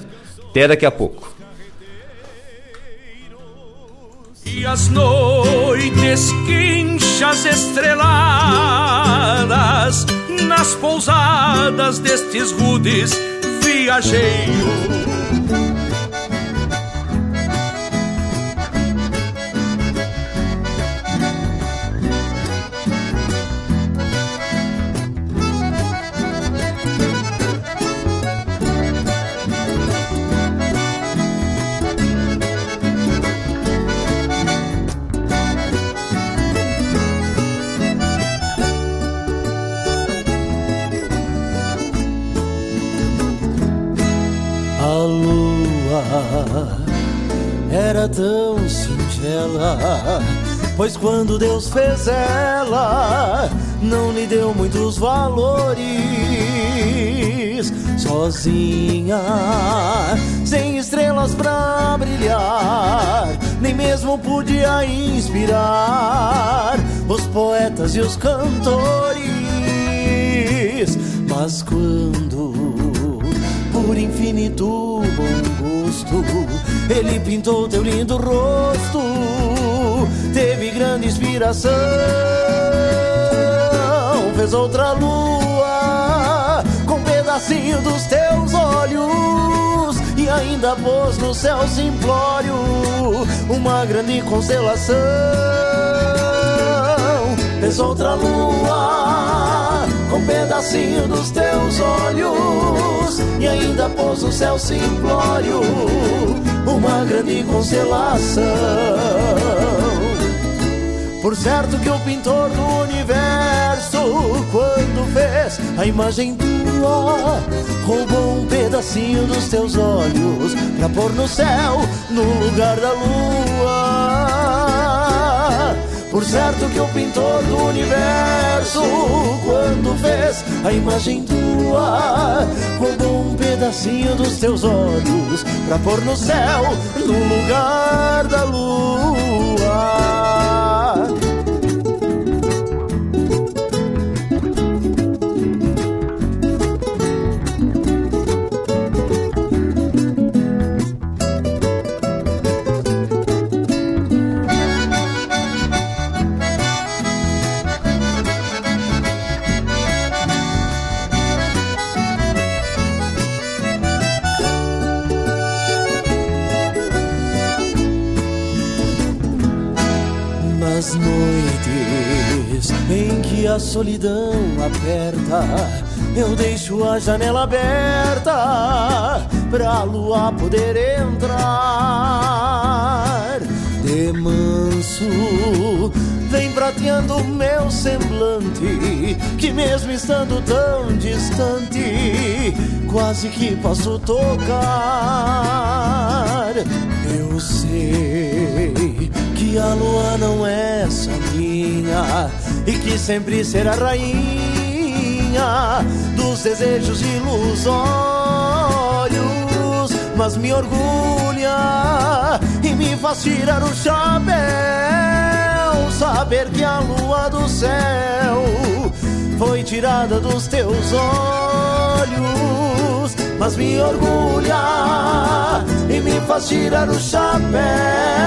Até daqui a pouco. E as noites quinchas estreladas nas pousadas destes rudes viajeiros era tão singela. Pois quando Deus fez ela, não lhe deu muitos valores. Sozinha, sem estrelas pra brilhar, nem mesmo podia inspirar os poetas e os cantores. Mas quando, por infinito bom gosto, ele pintou teu lindo rosto teve grande inspiração. Fez outra lua com um pedacinho dos teus olhos e ainda pôs no céu simplório uma grande constelação. Fez outra lua um pedacinho dos teus olhos e ainda pôs no céu simplório uma grande constelação. Por certo que o pintor do universo, quando fez a imagem tua, roubou um pedacinho dos teus olhos pra pôr no céu, no lugar da lua. Por certo que o pintor do universo, quando fez a imagem tua, roubou um pedacinho dos teus olhos pra pôr no céu, no lugar da lua. Nas noites em que a solidão aperta, eu deixo a janela aberta pra lua poder entrar. De manso, vem prateando meu semblante, que mesmo estando tão distante, quase que posso tocar. Eu sei que a lua não é sanguinha e que sempre será rainha dos desejos ilusórios, mas me orgulha e me faz tirar o chapéu saber que a lua do céu foi tirada dos teus olhos, mas me orgulha e me faz tirar o chapéu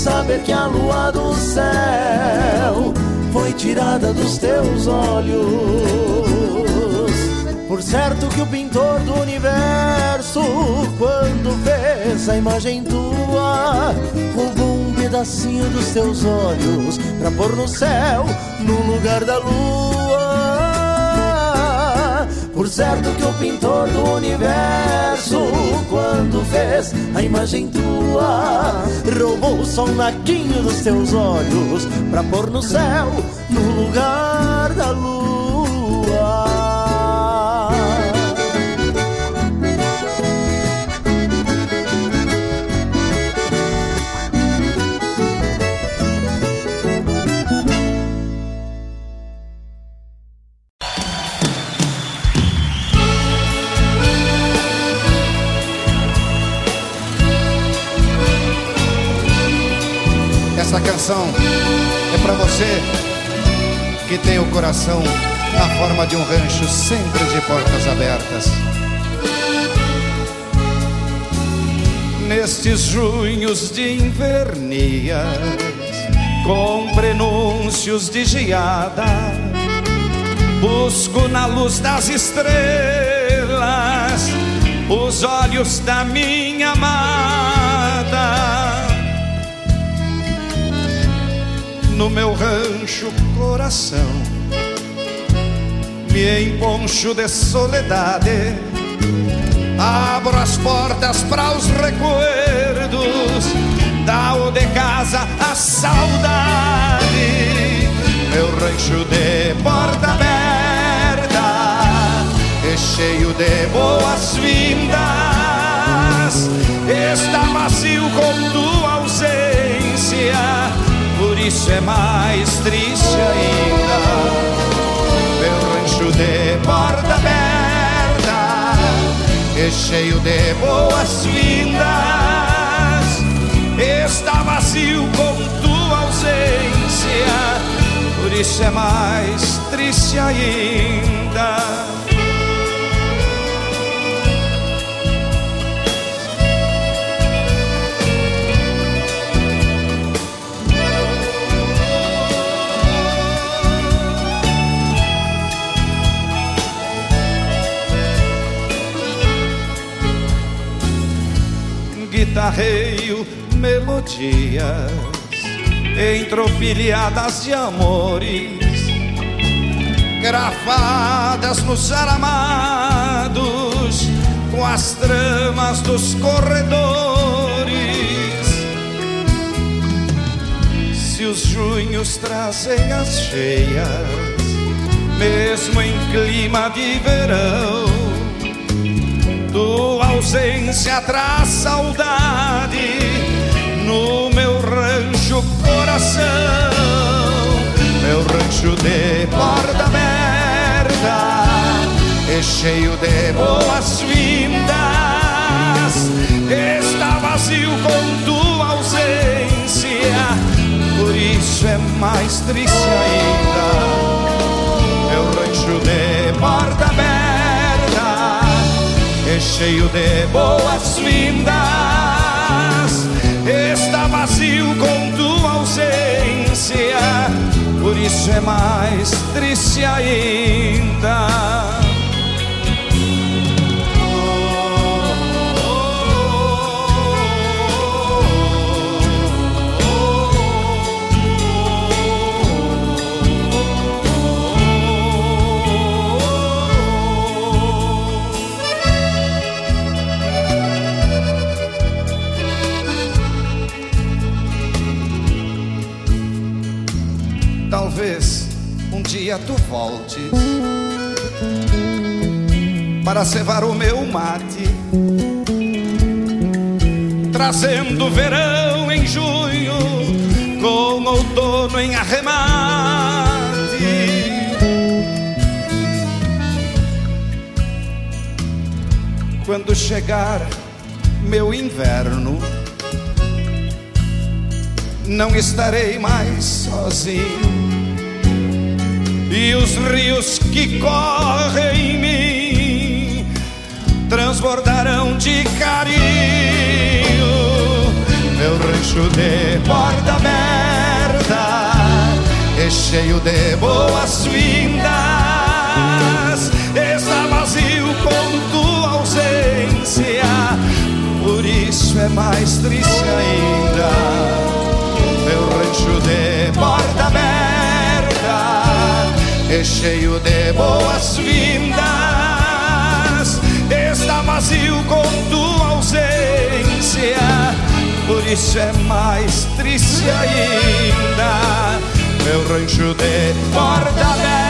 saber que a lua do céu foi tirada dos teus olhos. Por certo que o pintor do universo, quando fez a imagem tua, roubou um pedacinho dos teus olhos pra pôr no céu, no lugar da lua. Por certo que o pintor do universo, quando fez a imagem tua, roubou só um naquinho dos teus olhos pra pôr no céu, no lugar da lua. Canção é pra você que tem o coração na forma de um rancho sempre de portas abertas. Nestes junhos de invernias, com prenúncios de geada, busco na luz das estrelas os olhos da minha amada. No meu rancho coração me emponcho de soledade. Abro as portas para os recuerdos dá o de casa a saudade. Meu rancho de porta aberta é cheio de boas-vindas está vazio com tua ausência isso é mais triste ainda. Meu rancho de porta aberta é cheio de boas-vindas. Está vazio com tua ausência, por isso é mais triste ainda. Guitarreio melodias entropilhadas de amores gravadas nos aramados com as tramas dos corredores. Se os junhos trazem as cheias, mesmo em clima de verão, tua ausência traz saudade no meu rancho coração, meu rancho de porta aberta e cheio de boas-vindas. Está vazio com tua ausência, por isso é mais triste ainda. Meu rancho de porta aberta cheio de boas-vindas. Está vazio com tua ausência, por isso é mais triste ainda. Para cevar o meu mate, trazendo verão em junho com outono em arremate. Quando chegar meu inverno, não estarei mais sozinho. E os rios que correm em mim transbordarão de carinho. Meu rancho de porta aberta é cheio de boas-vindas. Está vazio com tua ausência, por isso é mais triste ainda meu rancho de porta aberta é cheio de boas-vindas. Está vazio com tua ausência, por isso é mais triste ainda. Meu rancho de porta aberta.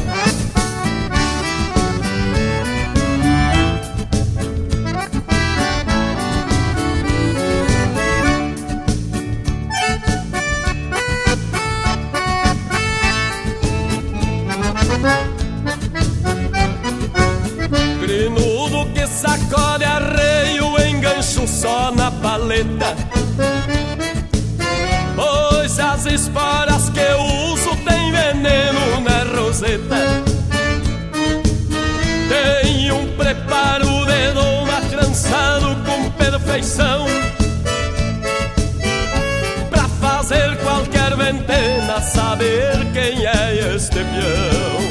engancho só na paleta. Pois as esporas que eu uso tem veneno na roseta. Tem um preparo de doma trançado com perfeição. Pra fazer qualquer ventena saber quem é este peão.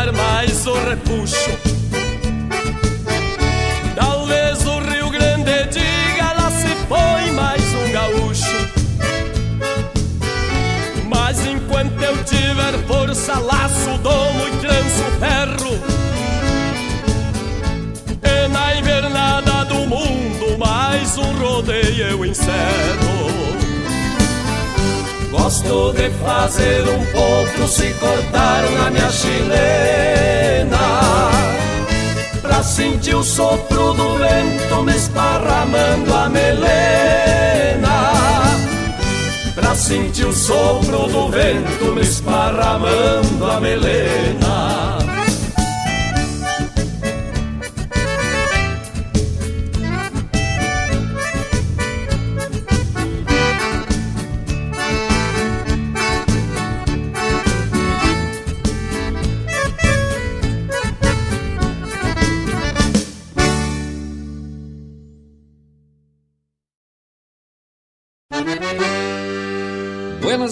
aguentar mais o repuxo Talvez o Rio Grande diga lá se foi mais um gaúcho. Mas enquanto eu tiver força, laço, domo e tranço ferro. E na invernada do mundo mais um rodeio eu encerro Gosto de fazer um potro se cortar na minha chilena. Pra sentir o sopro do vento me esparramando a melena. Pra sentir o sopro do vento me esparramando a melena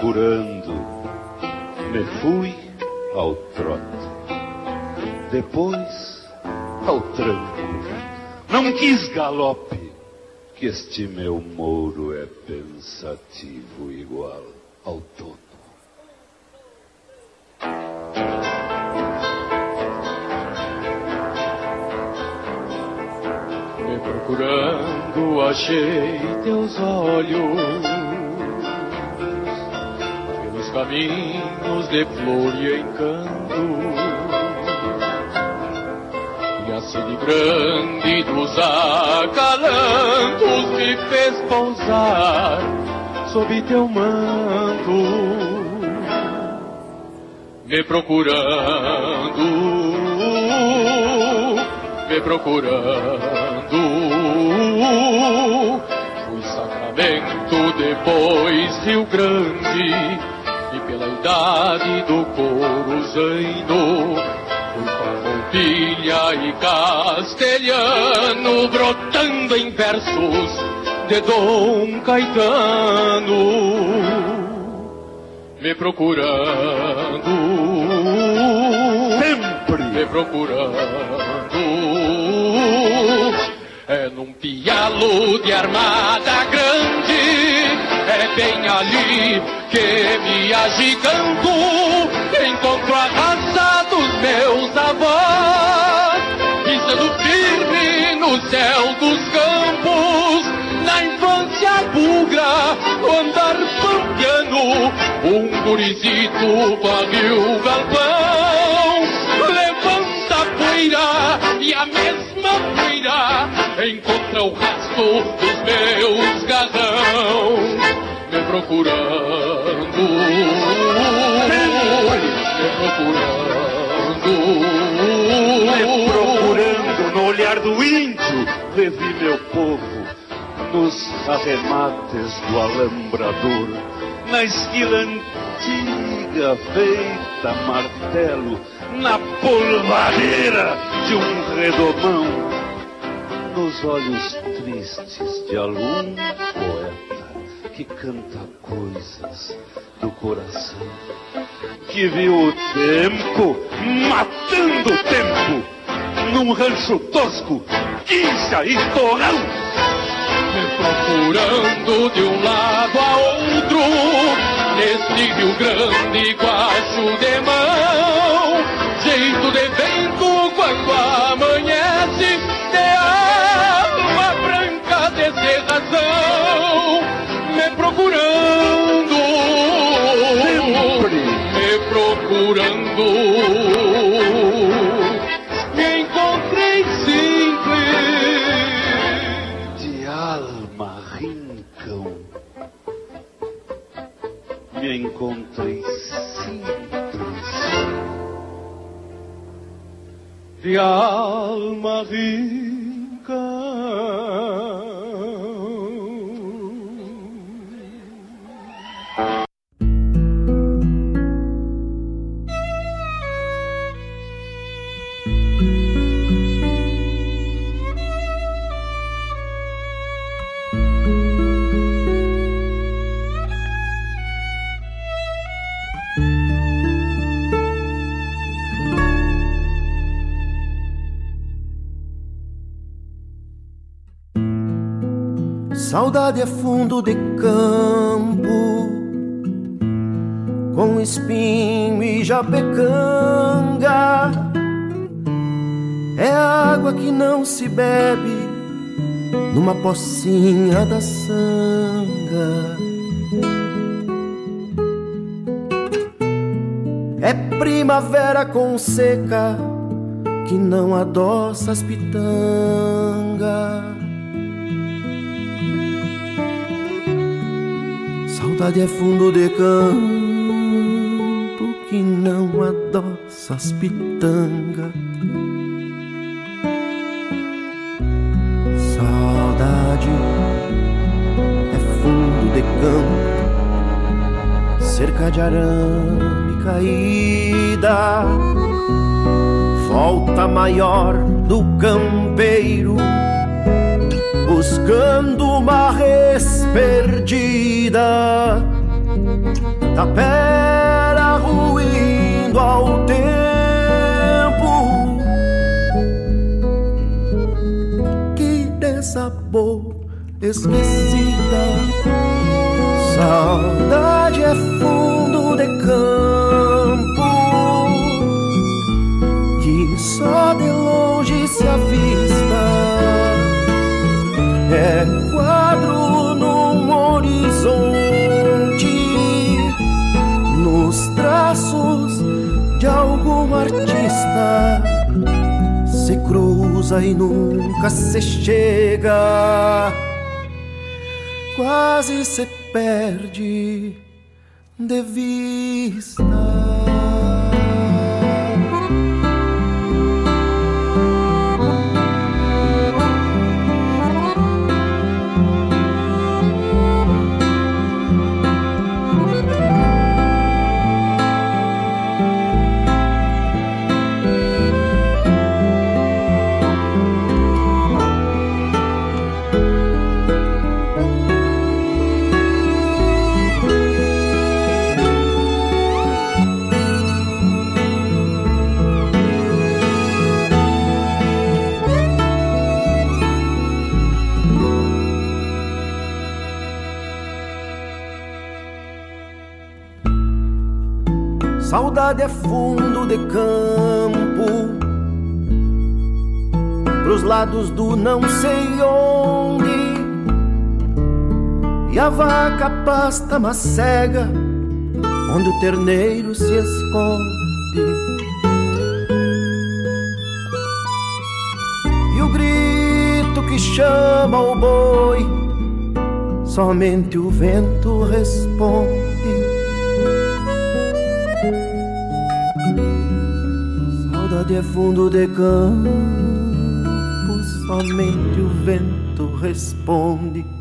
Curando, me fui ao trote. Depois, ao tranco. Não quis galope, que este meu mouro é pensativo igual ao todo. Procurando achei teus olhos. Pelos caminhos de flor e encanto. E a sede grande dos acalantos me fez pousar sob teu manto. Me procurando me procurando. Depois Rio Grande, e pela idade do Coruzano, fui Farroupilha e Castelhano, brotando em versos de Dom Caetano, me procurando. Sempre me procurando é num pialo de armada grande, bem ali que me agigando, encontro a raça dos meus avós, pisando firme no céu dos campos, na infância bugra, o andar pampiano, um gurizito varre o galpão, levanta a poeira e a mesma poeira encontra o rastro dos meus garrão, procurando, me procurando, Me procurando no olhar do índio, revi meu povo nos arremates do alambrador, na esquila antiga feita martelo, na polvadeira de um redomão, nos olhos tristes de algum poeta que canta coisas do coração, que viu o tempo matando o tempo num rancho tosco, quincha e torrão. me procurando de um lado a outro, neste Rio Grande guacho de mão, procurando, fundo de campo, com espinho e japecanga. É água que não se bebe numa pocinha da sanga. É primavera com seca que não adoça as pitangas. Saudade é fundo de campo que não adoça as pitangas. Saudade é fundo de campo, cerca de arame caída, volta maior do campeiro buscando uma res perdida, tapera ruindo ao tempo que desabou esquecida. Saudade é fundo de campo que só de e nunca se chega, quase se perde de vista. Saudade é fundo de campo. Pros lados do não sei onde. E a vaca pasta macega Onde o terneiro se esconde. E o grito que chama o boi Somente o vento responde É fundo de campo Somente o vento responde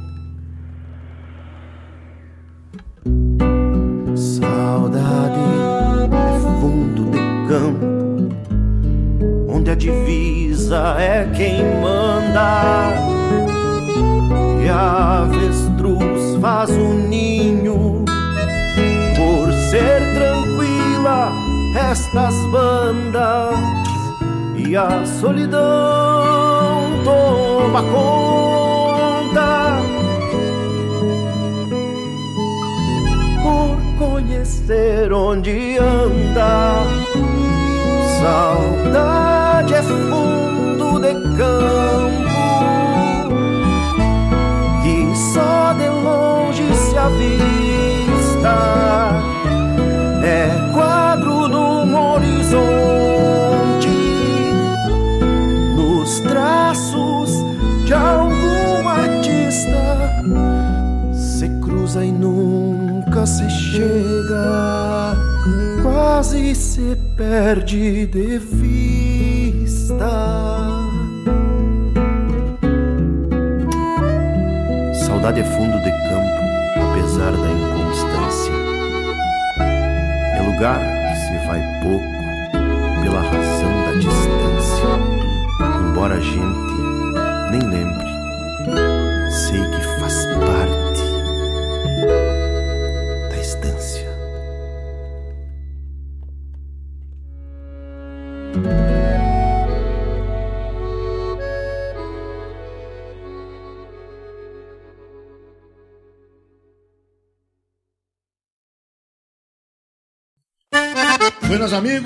a solidão toma conta. conhecer onde anda. Saudade é fundo de campo que só de longe se avista. Cruza e nunca se chega, quase se perde de vista. Saudade é fundo de campo, apesar da inconstância. É lugar que se vai pouco pela razão da distância. Embora a gente nem lembre,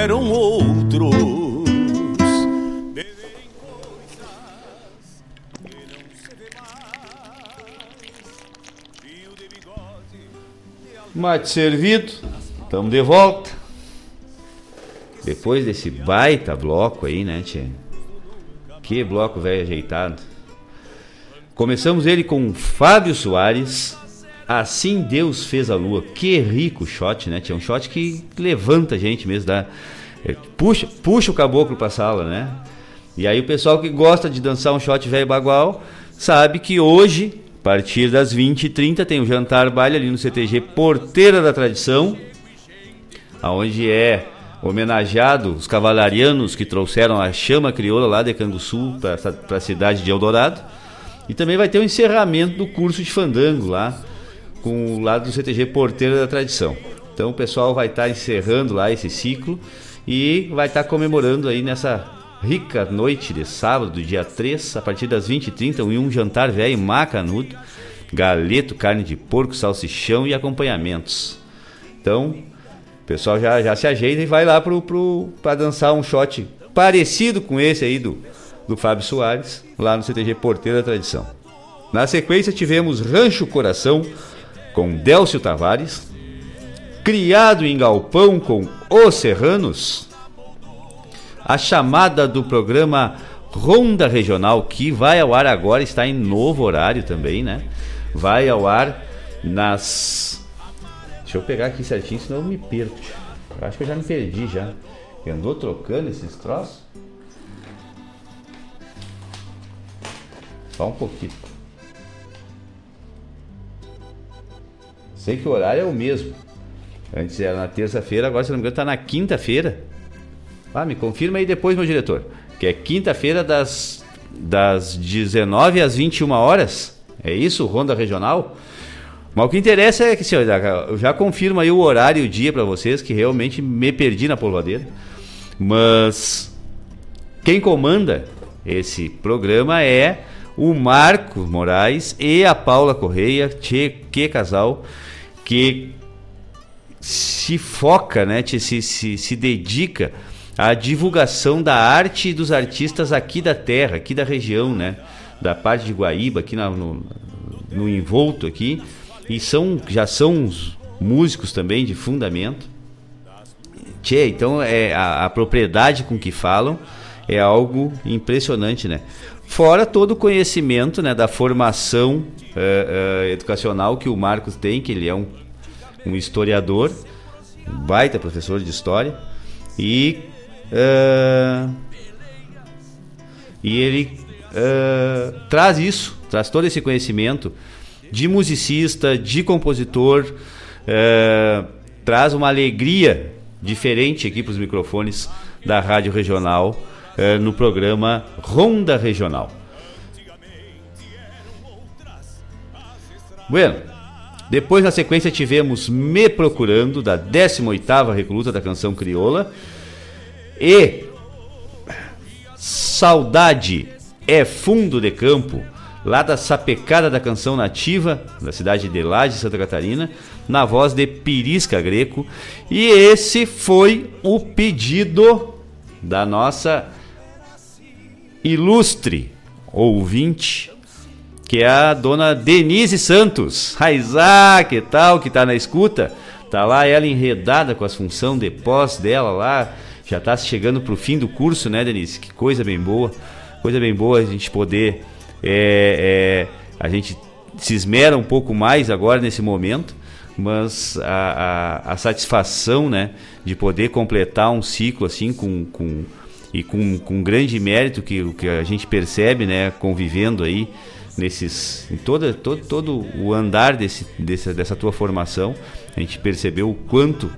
Eram outros. Mate servido, estamos de volta. Depois desse baita bloco aí, né, tia? Que bloco velho ajeitado. Começamos ele com Fábio Soares. Assim Deus fez a lua. Que rico shot, né, tia? Um shot que levanta a gente mesmo, dá. é, Puxa, puxa o caboclo pra sala, né? E aí o pessoal que gosta de dançar um shot velho bagual sabe que hoje, a partir das 20h30, tem o jantar baile ali no CTG Porteira da Tradição, aonde é homenageado os cavalarianos que trouxeram a chama crioula lá de Canguçu para a cidade de Eldorado. E também vai ter o encerramento do curso de fandango lá, com o lado do CTG Porteira da Tradição. Então o pessoal vai estar encerrando lá esse ciclo e vai estar comemorando aí nessa rica noite de sábado, dia 3, a partir das 20h30, um, jantar velho macanudo, galeto, carne de porco, salsichão e acompanhamentos. Então, o pessoal já, já se ajeita e vai lá pro, pro, dançar um shot parecido com esse aí do do Fábio Soares, lá no CTG Porteira da Tradição. Na sequência tivemos Rancho Coração com Délcio Tavares, Criado em Galpão com Os Serranos, a chamada do programa Ronda Regional, que vai ao ar agora, está em novo horário também, né? Vai ao ar nas. Deixa eu pegar aqui certinho, senão eu me perco. Eu acho que eu já me perdi já. Andou trocando esses troços? Só um pouquinho. Sei que o horário é o mesmo. Antes era na terça-feira, agora se não me engano está na quinta-feira. Ah, me confirma aí depois, meu diretor. Que é quinta-feira das, das 19 às 21 horas. É isso, Ronda Regional? Mas o que interessa é que, senhor, eu já confirmo aí o horário e o dia para vocês, que realmente me perdi na polvadeira. Mas quem comanda esse programa é o Marco Moraes e a Paula Correia, que casal, que se foca, né, se, se, se dedica à divulgação da arte e dos artistas aqui da terra, aqui da região, né, da parte de Guaíba, aqui na, no, no envolto aqui, e são, já são músicos também de fundamento. Tchê, então é a, a propriedade com que falam é algo impressionante, né? Fora todo o conhecimento né, da formação uh, uh, educacional que o Marcos tem, que ele é um, um historiador, baita professor de história, e, uh, e ele traz isso, traz todo esse conhecimento de musicista, de compositor, traz uma alegria diferente aqui para os microfones da Rádio Regional no programa Ronda Regional. Bueno, depois na sequência tivemos Me Procurando, da 18ª Recluta da Canção Crioula, e Saudade é Fundo de Campo, lá da Sapecada da Canção Nativa, da cidade de Laje, Santa Catarina, na voz de Pirisca Greco. E esse foi o pedido da nossa ilustre ouvinte, que é a dona Denise Santos. Raizá, que tal, que tá na escuta? Tá lá ela enredada com as funções de pós dela lá. Já tá chegando pro fim do curso, né, Denise? Que coisa bem boa. Coisa bem boa a gente poder. É, é, a gente se esmera um pouco mais agora nesse momento, mas a, a, a satisfação, né, de poder completar um ciclo assim com, com e com, com grande mérito que, que a gente percebe, né, convivendo aí nesses em toda, todo, todo o andar desse, desse, dessa tua formação, a gente percebeu o quanto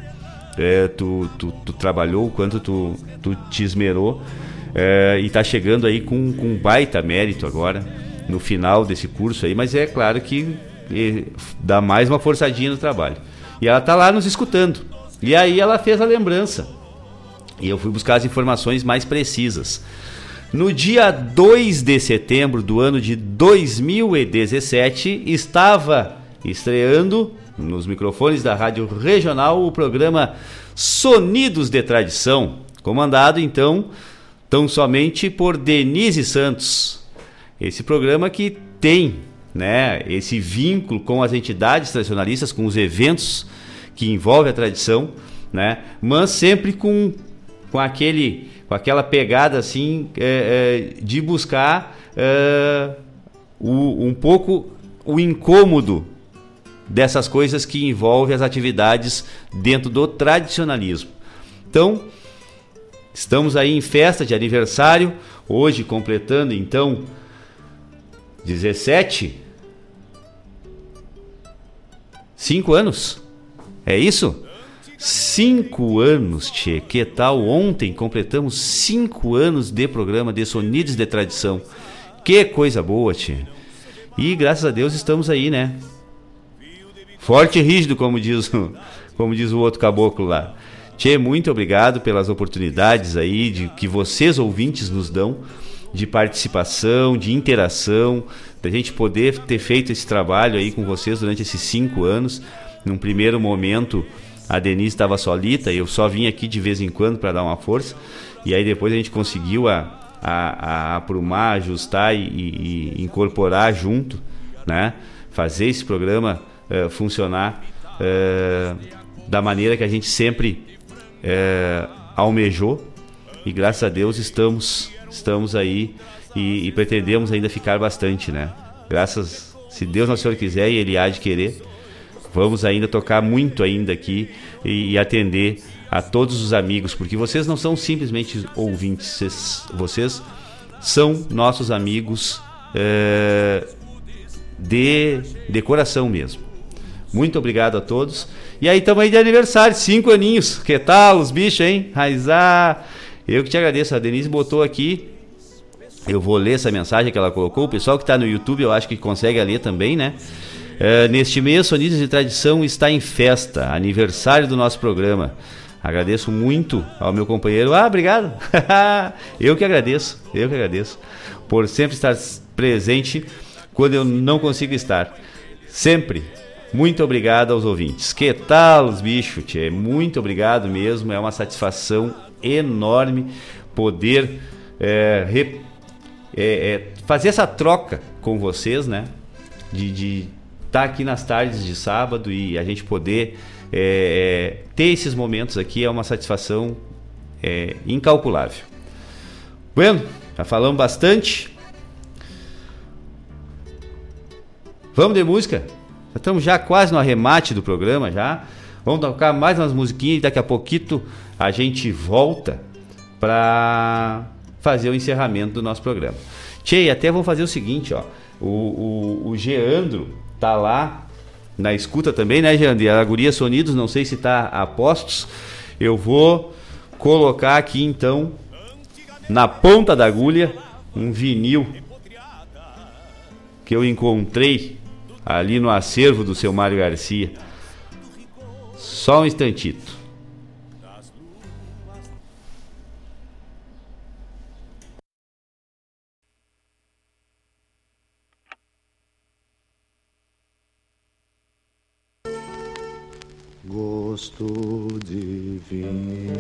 é, tu, tu, tu, trabalhou, o quanto tu, tu te esmerou é, e está chegando aí com, com baita mérito agora no final desse curso aí, mas é claro que dá mais uma forçadinha no trabalho. E ela está lá nos escutando. E aí ela fez a lembrança e eu fui buscar as informações mais precisas. No dia 2 de setembro do ano de 2017, estava estreando nos microfones da Rádio Regional o programa Sonidos de Tradição, comandado então tão somente por Denise Santos. Esse programa que tem, né, esse vínculo com as entidades tradicionalistas, com os eventos que envolvem a tradição, né, mas sempre com com aquele com aquela pegada assim é, é, de buscar é, o, um pouco o incômodo dessas coisas que envolvem as atividades dentro do tradicionalismo. Então, estamos aí em festa de aniversário, hoje completando então 17 5 anos. É isso? Cinco anos, tchê, que tal? Ontem completamos cinco anos de programa de Sonidos de Tradição. Que coisa boa, tchê. E graças a Deus estamos aí, né? Forte e rígido, como diz, como diz o outro caboclo lá. Tchê, muito obrigado pelas oportunidades aí de que vocês ouvintes nos dão de participação, de interação, da gente poder ter feito esse trabalho aí com vocês durante esses cinco anos. Num primeiro momento, a Denise estava solita e eu só vim aqui de vez em quando para dar uma força. E aí depois a gente conseguiu a, a, a aprumar, ajustar e, e, incorporar junto, né? Fazer esse programa uh, funcionar uh, da maneira que a gente sempre uh, almejou e graças a Deus estamos estamos aí e, e, pretendemos ainda ficar bastante, né? Graças, se Deus nosso Senhor quiser e Ele há de querer, vamos ainda tocar muito ainda aqui e, e atender a todos os amigos, porque vocês não são simplesmente ouvintes, vocês, vocês são nossos amigos é, de, de coração mesmo. Muito obrigado a todos. E aí estamos aí de aniversário, cinco aninhos. Que tal os bichos, hein? Raizar. Eu que te agradeço. A Denise botou aqui. Eu vou ler essa mensagem que ela colocou. O pessoal que está no YouTube, eu acho que consegue ler também, né? É, neste mês, Sonidos de Tradição está em festa, aniversário do nosso programa. Agradeço muito ao meu companheiro. Ah, obrigado. eu que agradeço, eu que agradeço por sempre estar presente quando eu não consigo estar. Sempre. Muito obrigado aos ouvintes. Que tal, os bichos? Tchê? Muito obrigado mesmo. É uma satisfação enorme poder é, re, é, é, fazer essa troca com vocês, né? De estar tá aqui nas tardes de sábado e a gente poder é, é, ter esses momentos aqui é uma satisfação é, incalculável. Bueno, já falamos bastante. Vamos de música? Já estamos já quase no arremate do programa já. Vamos tocar mais umas musiquinhas e daqui a pouquinho a gente volta para fazer o encerramento do nosso programa. Tchê, até vamos fazer o seguinte, ó. O, o, o Geandro tá lá na escuta também, né? E a Guria Sonidos, não sei se tá a postos. Eu vou colocar aqui então na ponta da agulha um vinil que eu encontrei ali no acervo do seu Mário Garcia. Só um instantito. Vinho.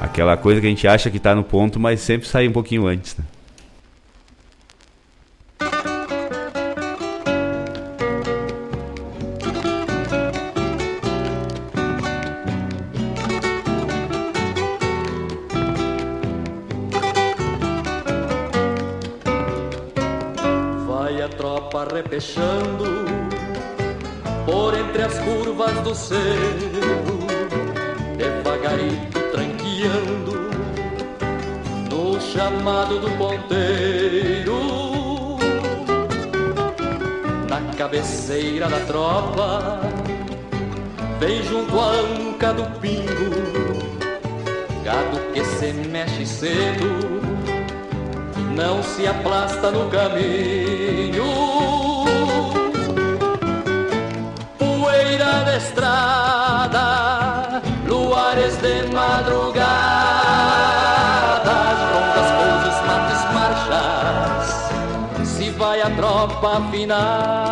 Aquela coisa que a gente acha que está no ponto, mas sempre sai um pouquinho antes. Né? Tropa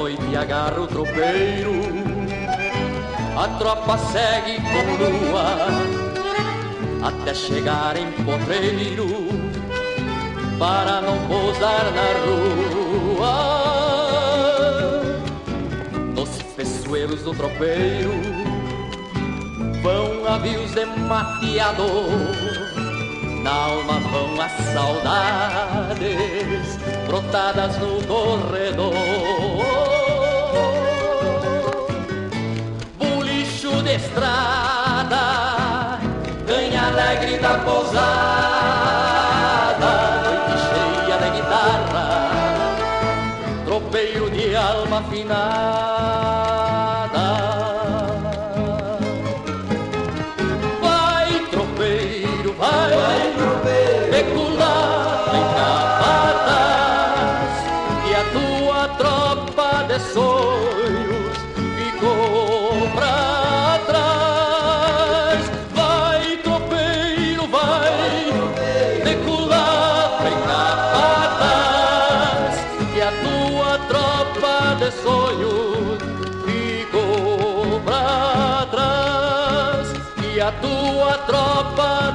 noite agarra o tropeiro, a tropa segue como lua até chegar em potreiro para não pousar na rua. peçoeiros do tropeiro vão avios de mateador. Na alma vão as saudades brotadas no corredor. Estrada, ganha alegre da pousada, noite cheia de guitarra, tropeiro de alma afinada.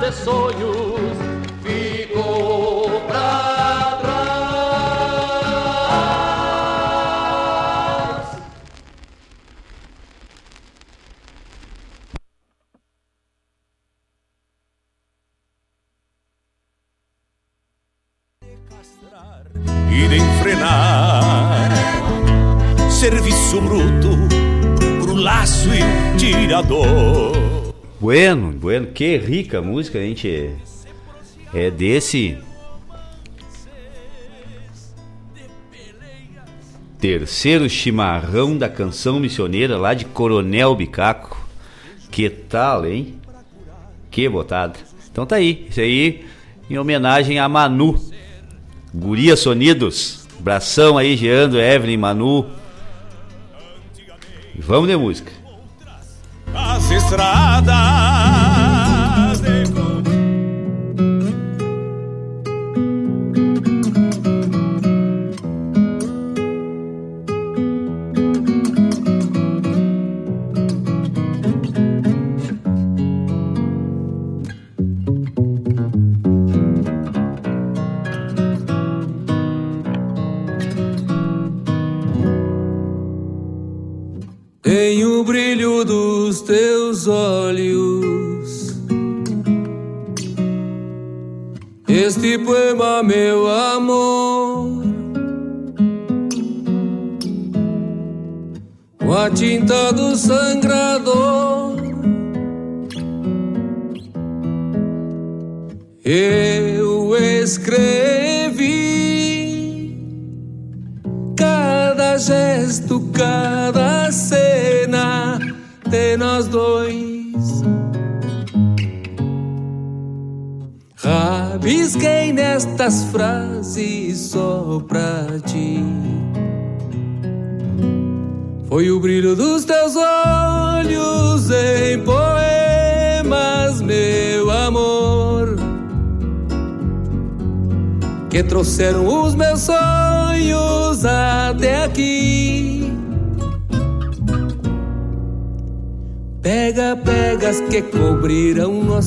De sonhos ficou pra trás. e de enfrenar. Serviço bruto pro laço e tirador. Bueno, bueno, que rica música, gente. É desse. Terceiro chimarrão da canção missioneira lá de Coronel Bicaco. Que tal, hein? Que botada. Então tá aí, isso aí em homenagem a Manu. Guria Sonidos. Abração aí, Geando, Evelyn, Manu. Vamos de música. As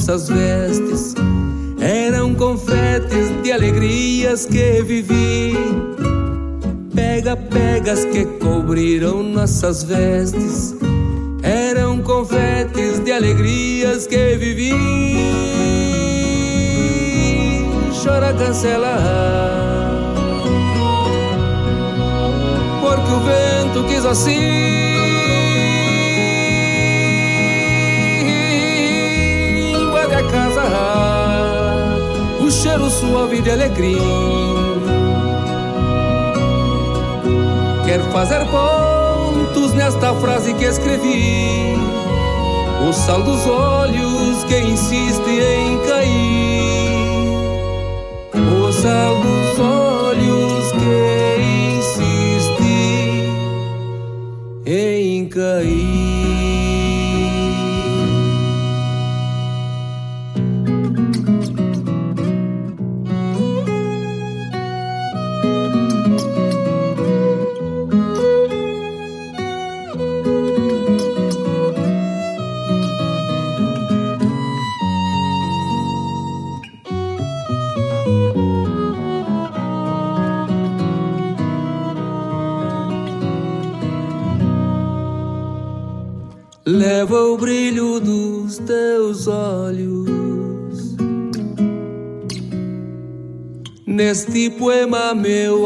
nossas vestes, eram confetes de alegrias que vivi. Pega, pegas que cobriram nossas vestes, eram confetes de alegrias que vivi. Chora, cancela, porque o vento quis assim. Suave de alegria. Quero fazer pontos nesta frase que escrevi. O sal dos olhos que insiste em cair. Poema, meu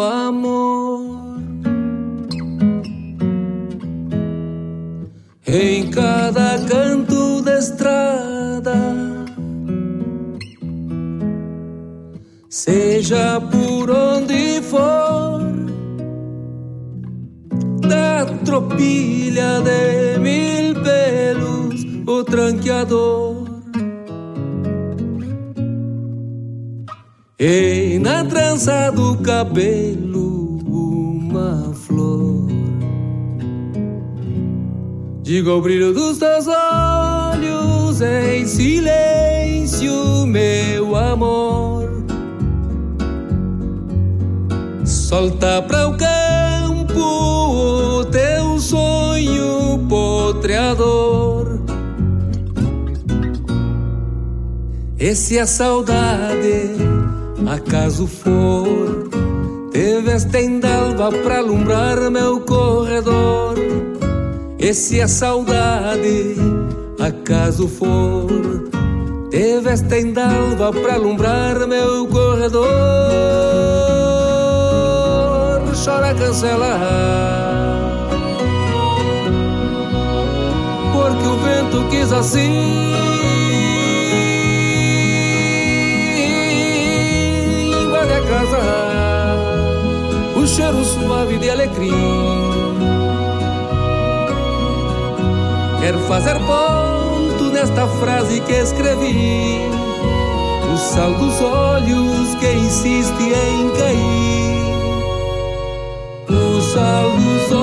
brilho dos teus olhos em silêncio, meu amor. Solta pra o campo o teu sonho potreador. Esse é saudade, acaso for, te vestem d'alva pra alumbrar meu corredor. Esse é saudade, acaso for, te vestem d'alva pra alumbrar meu corredor. Chora cancela, porque o vento quis assim. Invade a casa, o cheiro suave de alecrim. Quero fazer ponto nesta frase que escrevi. O sal dos olhos que insiste em cair. O sal dos olhos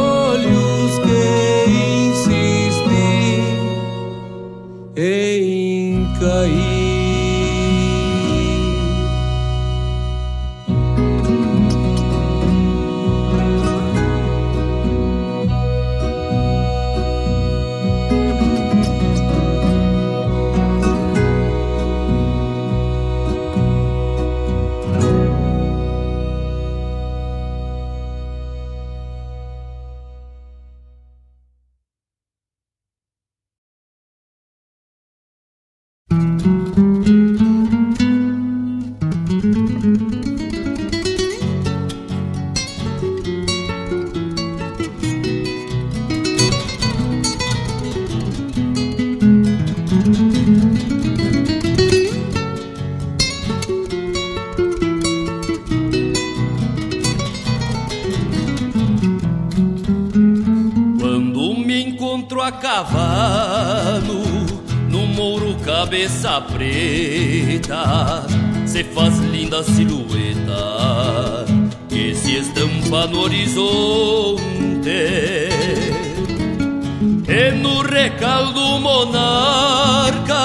no recaldo monarca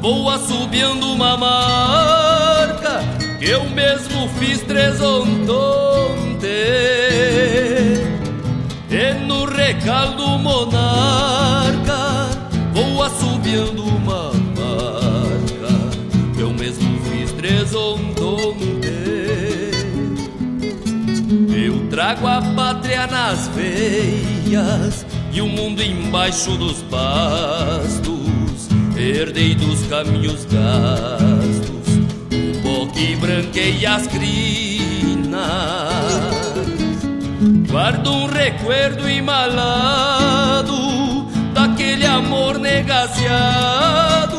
vou assobiando uma marca que eu mesmo fiz tresontonte. E no recaldo monarca Vou assobiando uma marca Que eu mesmo fiz tresontonte Eu trago a pátria nas veias E o mundo embaixo dos bastos Herdei dos caminhos gastos O pó que branqueia as crinas Guardo um recuerdo imalado daquele amor negaciado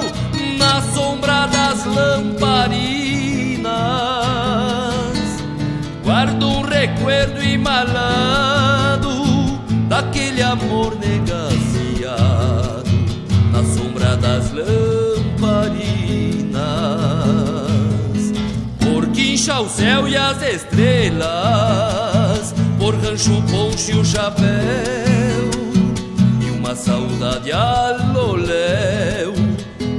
na sombra das lamparinas. Guardo um recuerdo imalado das lamparinas. Por quincha o céu e as estrelas por rancho ponche o chapéu e uma saudade aloléu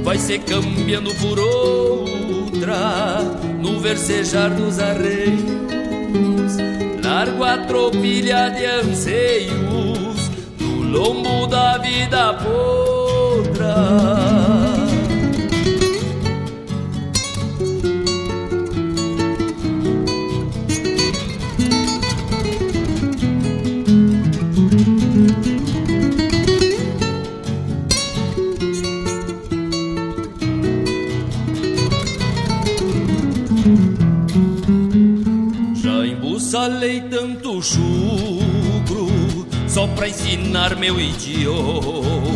vai se cambiando por outra no versejar dos arreios largo a tropilha de anseios do lombo da vida podra já Salei tanto chucro só pra ensinar meu idioma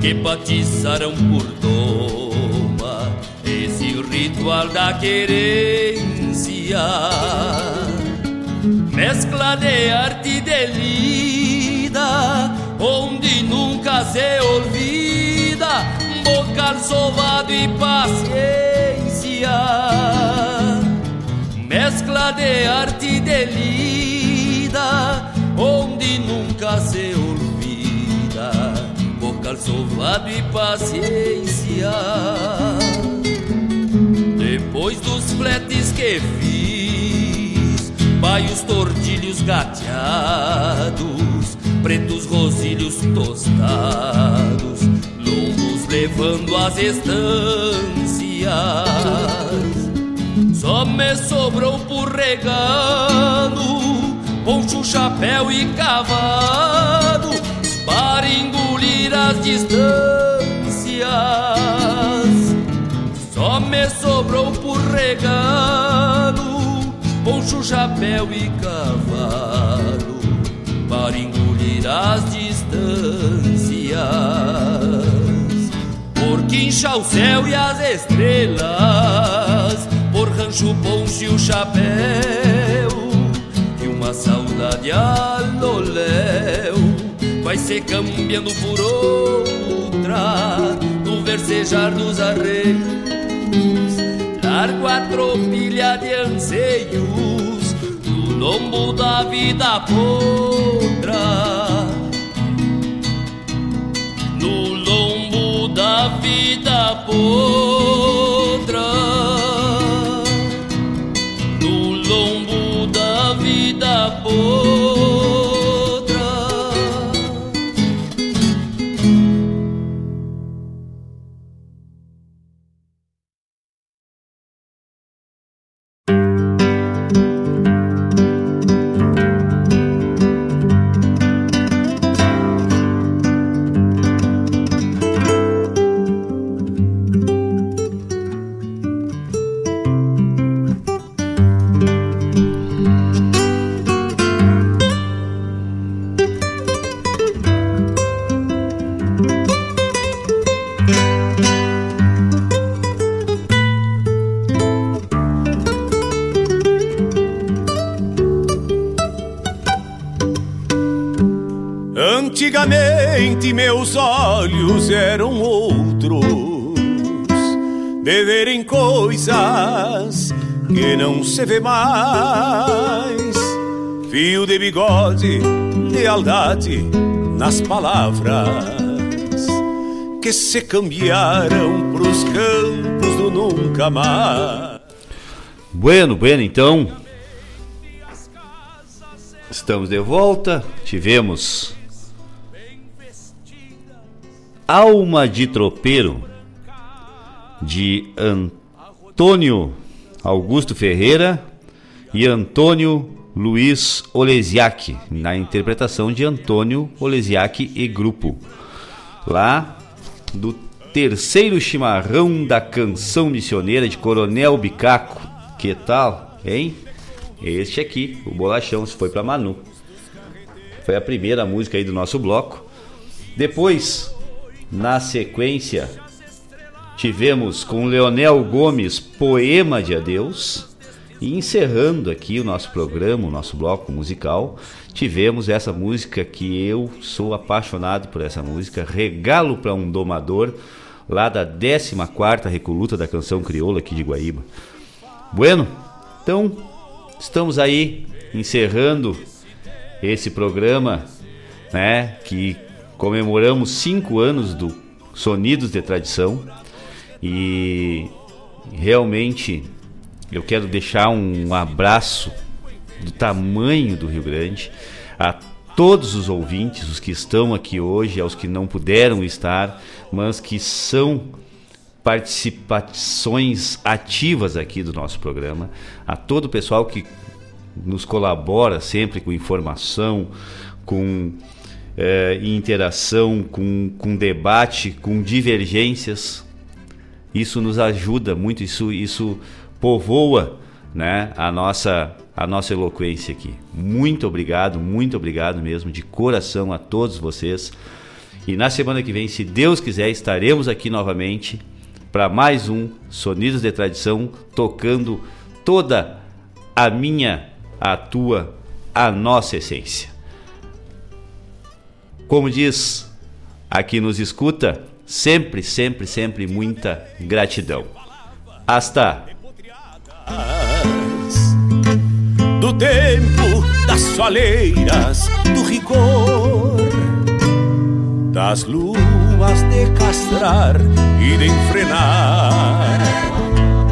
que batizaram por doma esse ritual da querência. Mescla de arte e de lida onde nunca se olvida bocal sovado e paciência. Mescla de arte e de lida onde nunca se olvida sovado e paciência. Depois dos fletes que fiz baios tordilhos gateados pretos rosilhos tostados lombos levando as estâncias. Só me sobrou por regalo poncho, chapéu e cavalo para engolir as distâncias. Só me sobrou por regalo poncho, chapéu e cavalo para engolir as distâncias. Por quincha o céu e as estrelas por rancho ponche o chapéu e uma saudade aloléu vai se cambiando por outra no versejar dos arreios largo a tropilha de anseios no lombo da vida podra. No lombo da vida podra se vê mais. Fio de bigode, lealdade nas palavras que se cambiaram pros campos do nunca mais. Bueno, bueno, então. Estamos de volta. Tivemos Alma de Tropeiro de Antônio Augusto Ferreira e Antônio Luiz Olesiak, na interpretação de Antônio Olesiak e grupo. Lá do terceiro chimarrão da canção missioneira de Coronel Bicaco. Que tal, hein? Este aqui, o Bolachão, se foi para Manu. Foi a primeira música aí do nosso bloco. Depois, na sequência, tivemos com Leonel Gomes Poema de Adeus. E encerrando aqui o nosso programa, o nosso bloco musical, tivemos essa música que eu sou apaixonado por essa música, Regalo para um Domador, lá da 14ª Recoluta da Canção Crioula aqui de Guaíba. Bueno, então estamos aí encerrando esse programa, né, que comemoramos cinco anos do Sonidos de Tradição e realmente eu quero deixar um abraço do tamanho do Rio Grande a todos os ouvintes, os que estão aqui hoje, aos que não puderam estar, mas que são participações ativas aqui do nosso programa, a todo o pessoal que nos colabora sempre com informação, com é, interação, com, com debate, com divergências. Isso nos ajuda muito, isso, isso povoa né, a nossa a nossa eloquência aqui. Muito obrigado, muito obrigado mesmo de coração a todos vocês. E na semana que vem, se Deus quiser, estaremos aqui novamente para mais um Sonidos de Tradição, tocando toda a minha, a tua, a nossa essência. Como diz aqui nos escuta, sempre, sempre, sempre muita gratidão. Hasta do tempo das soleiras, do rigor, das luas de castrar e de enfrenar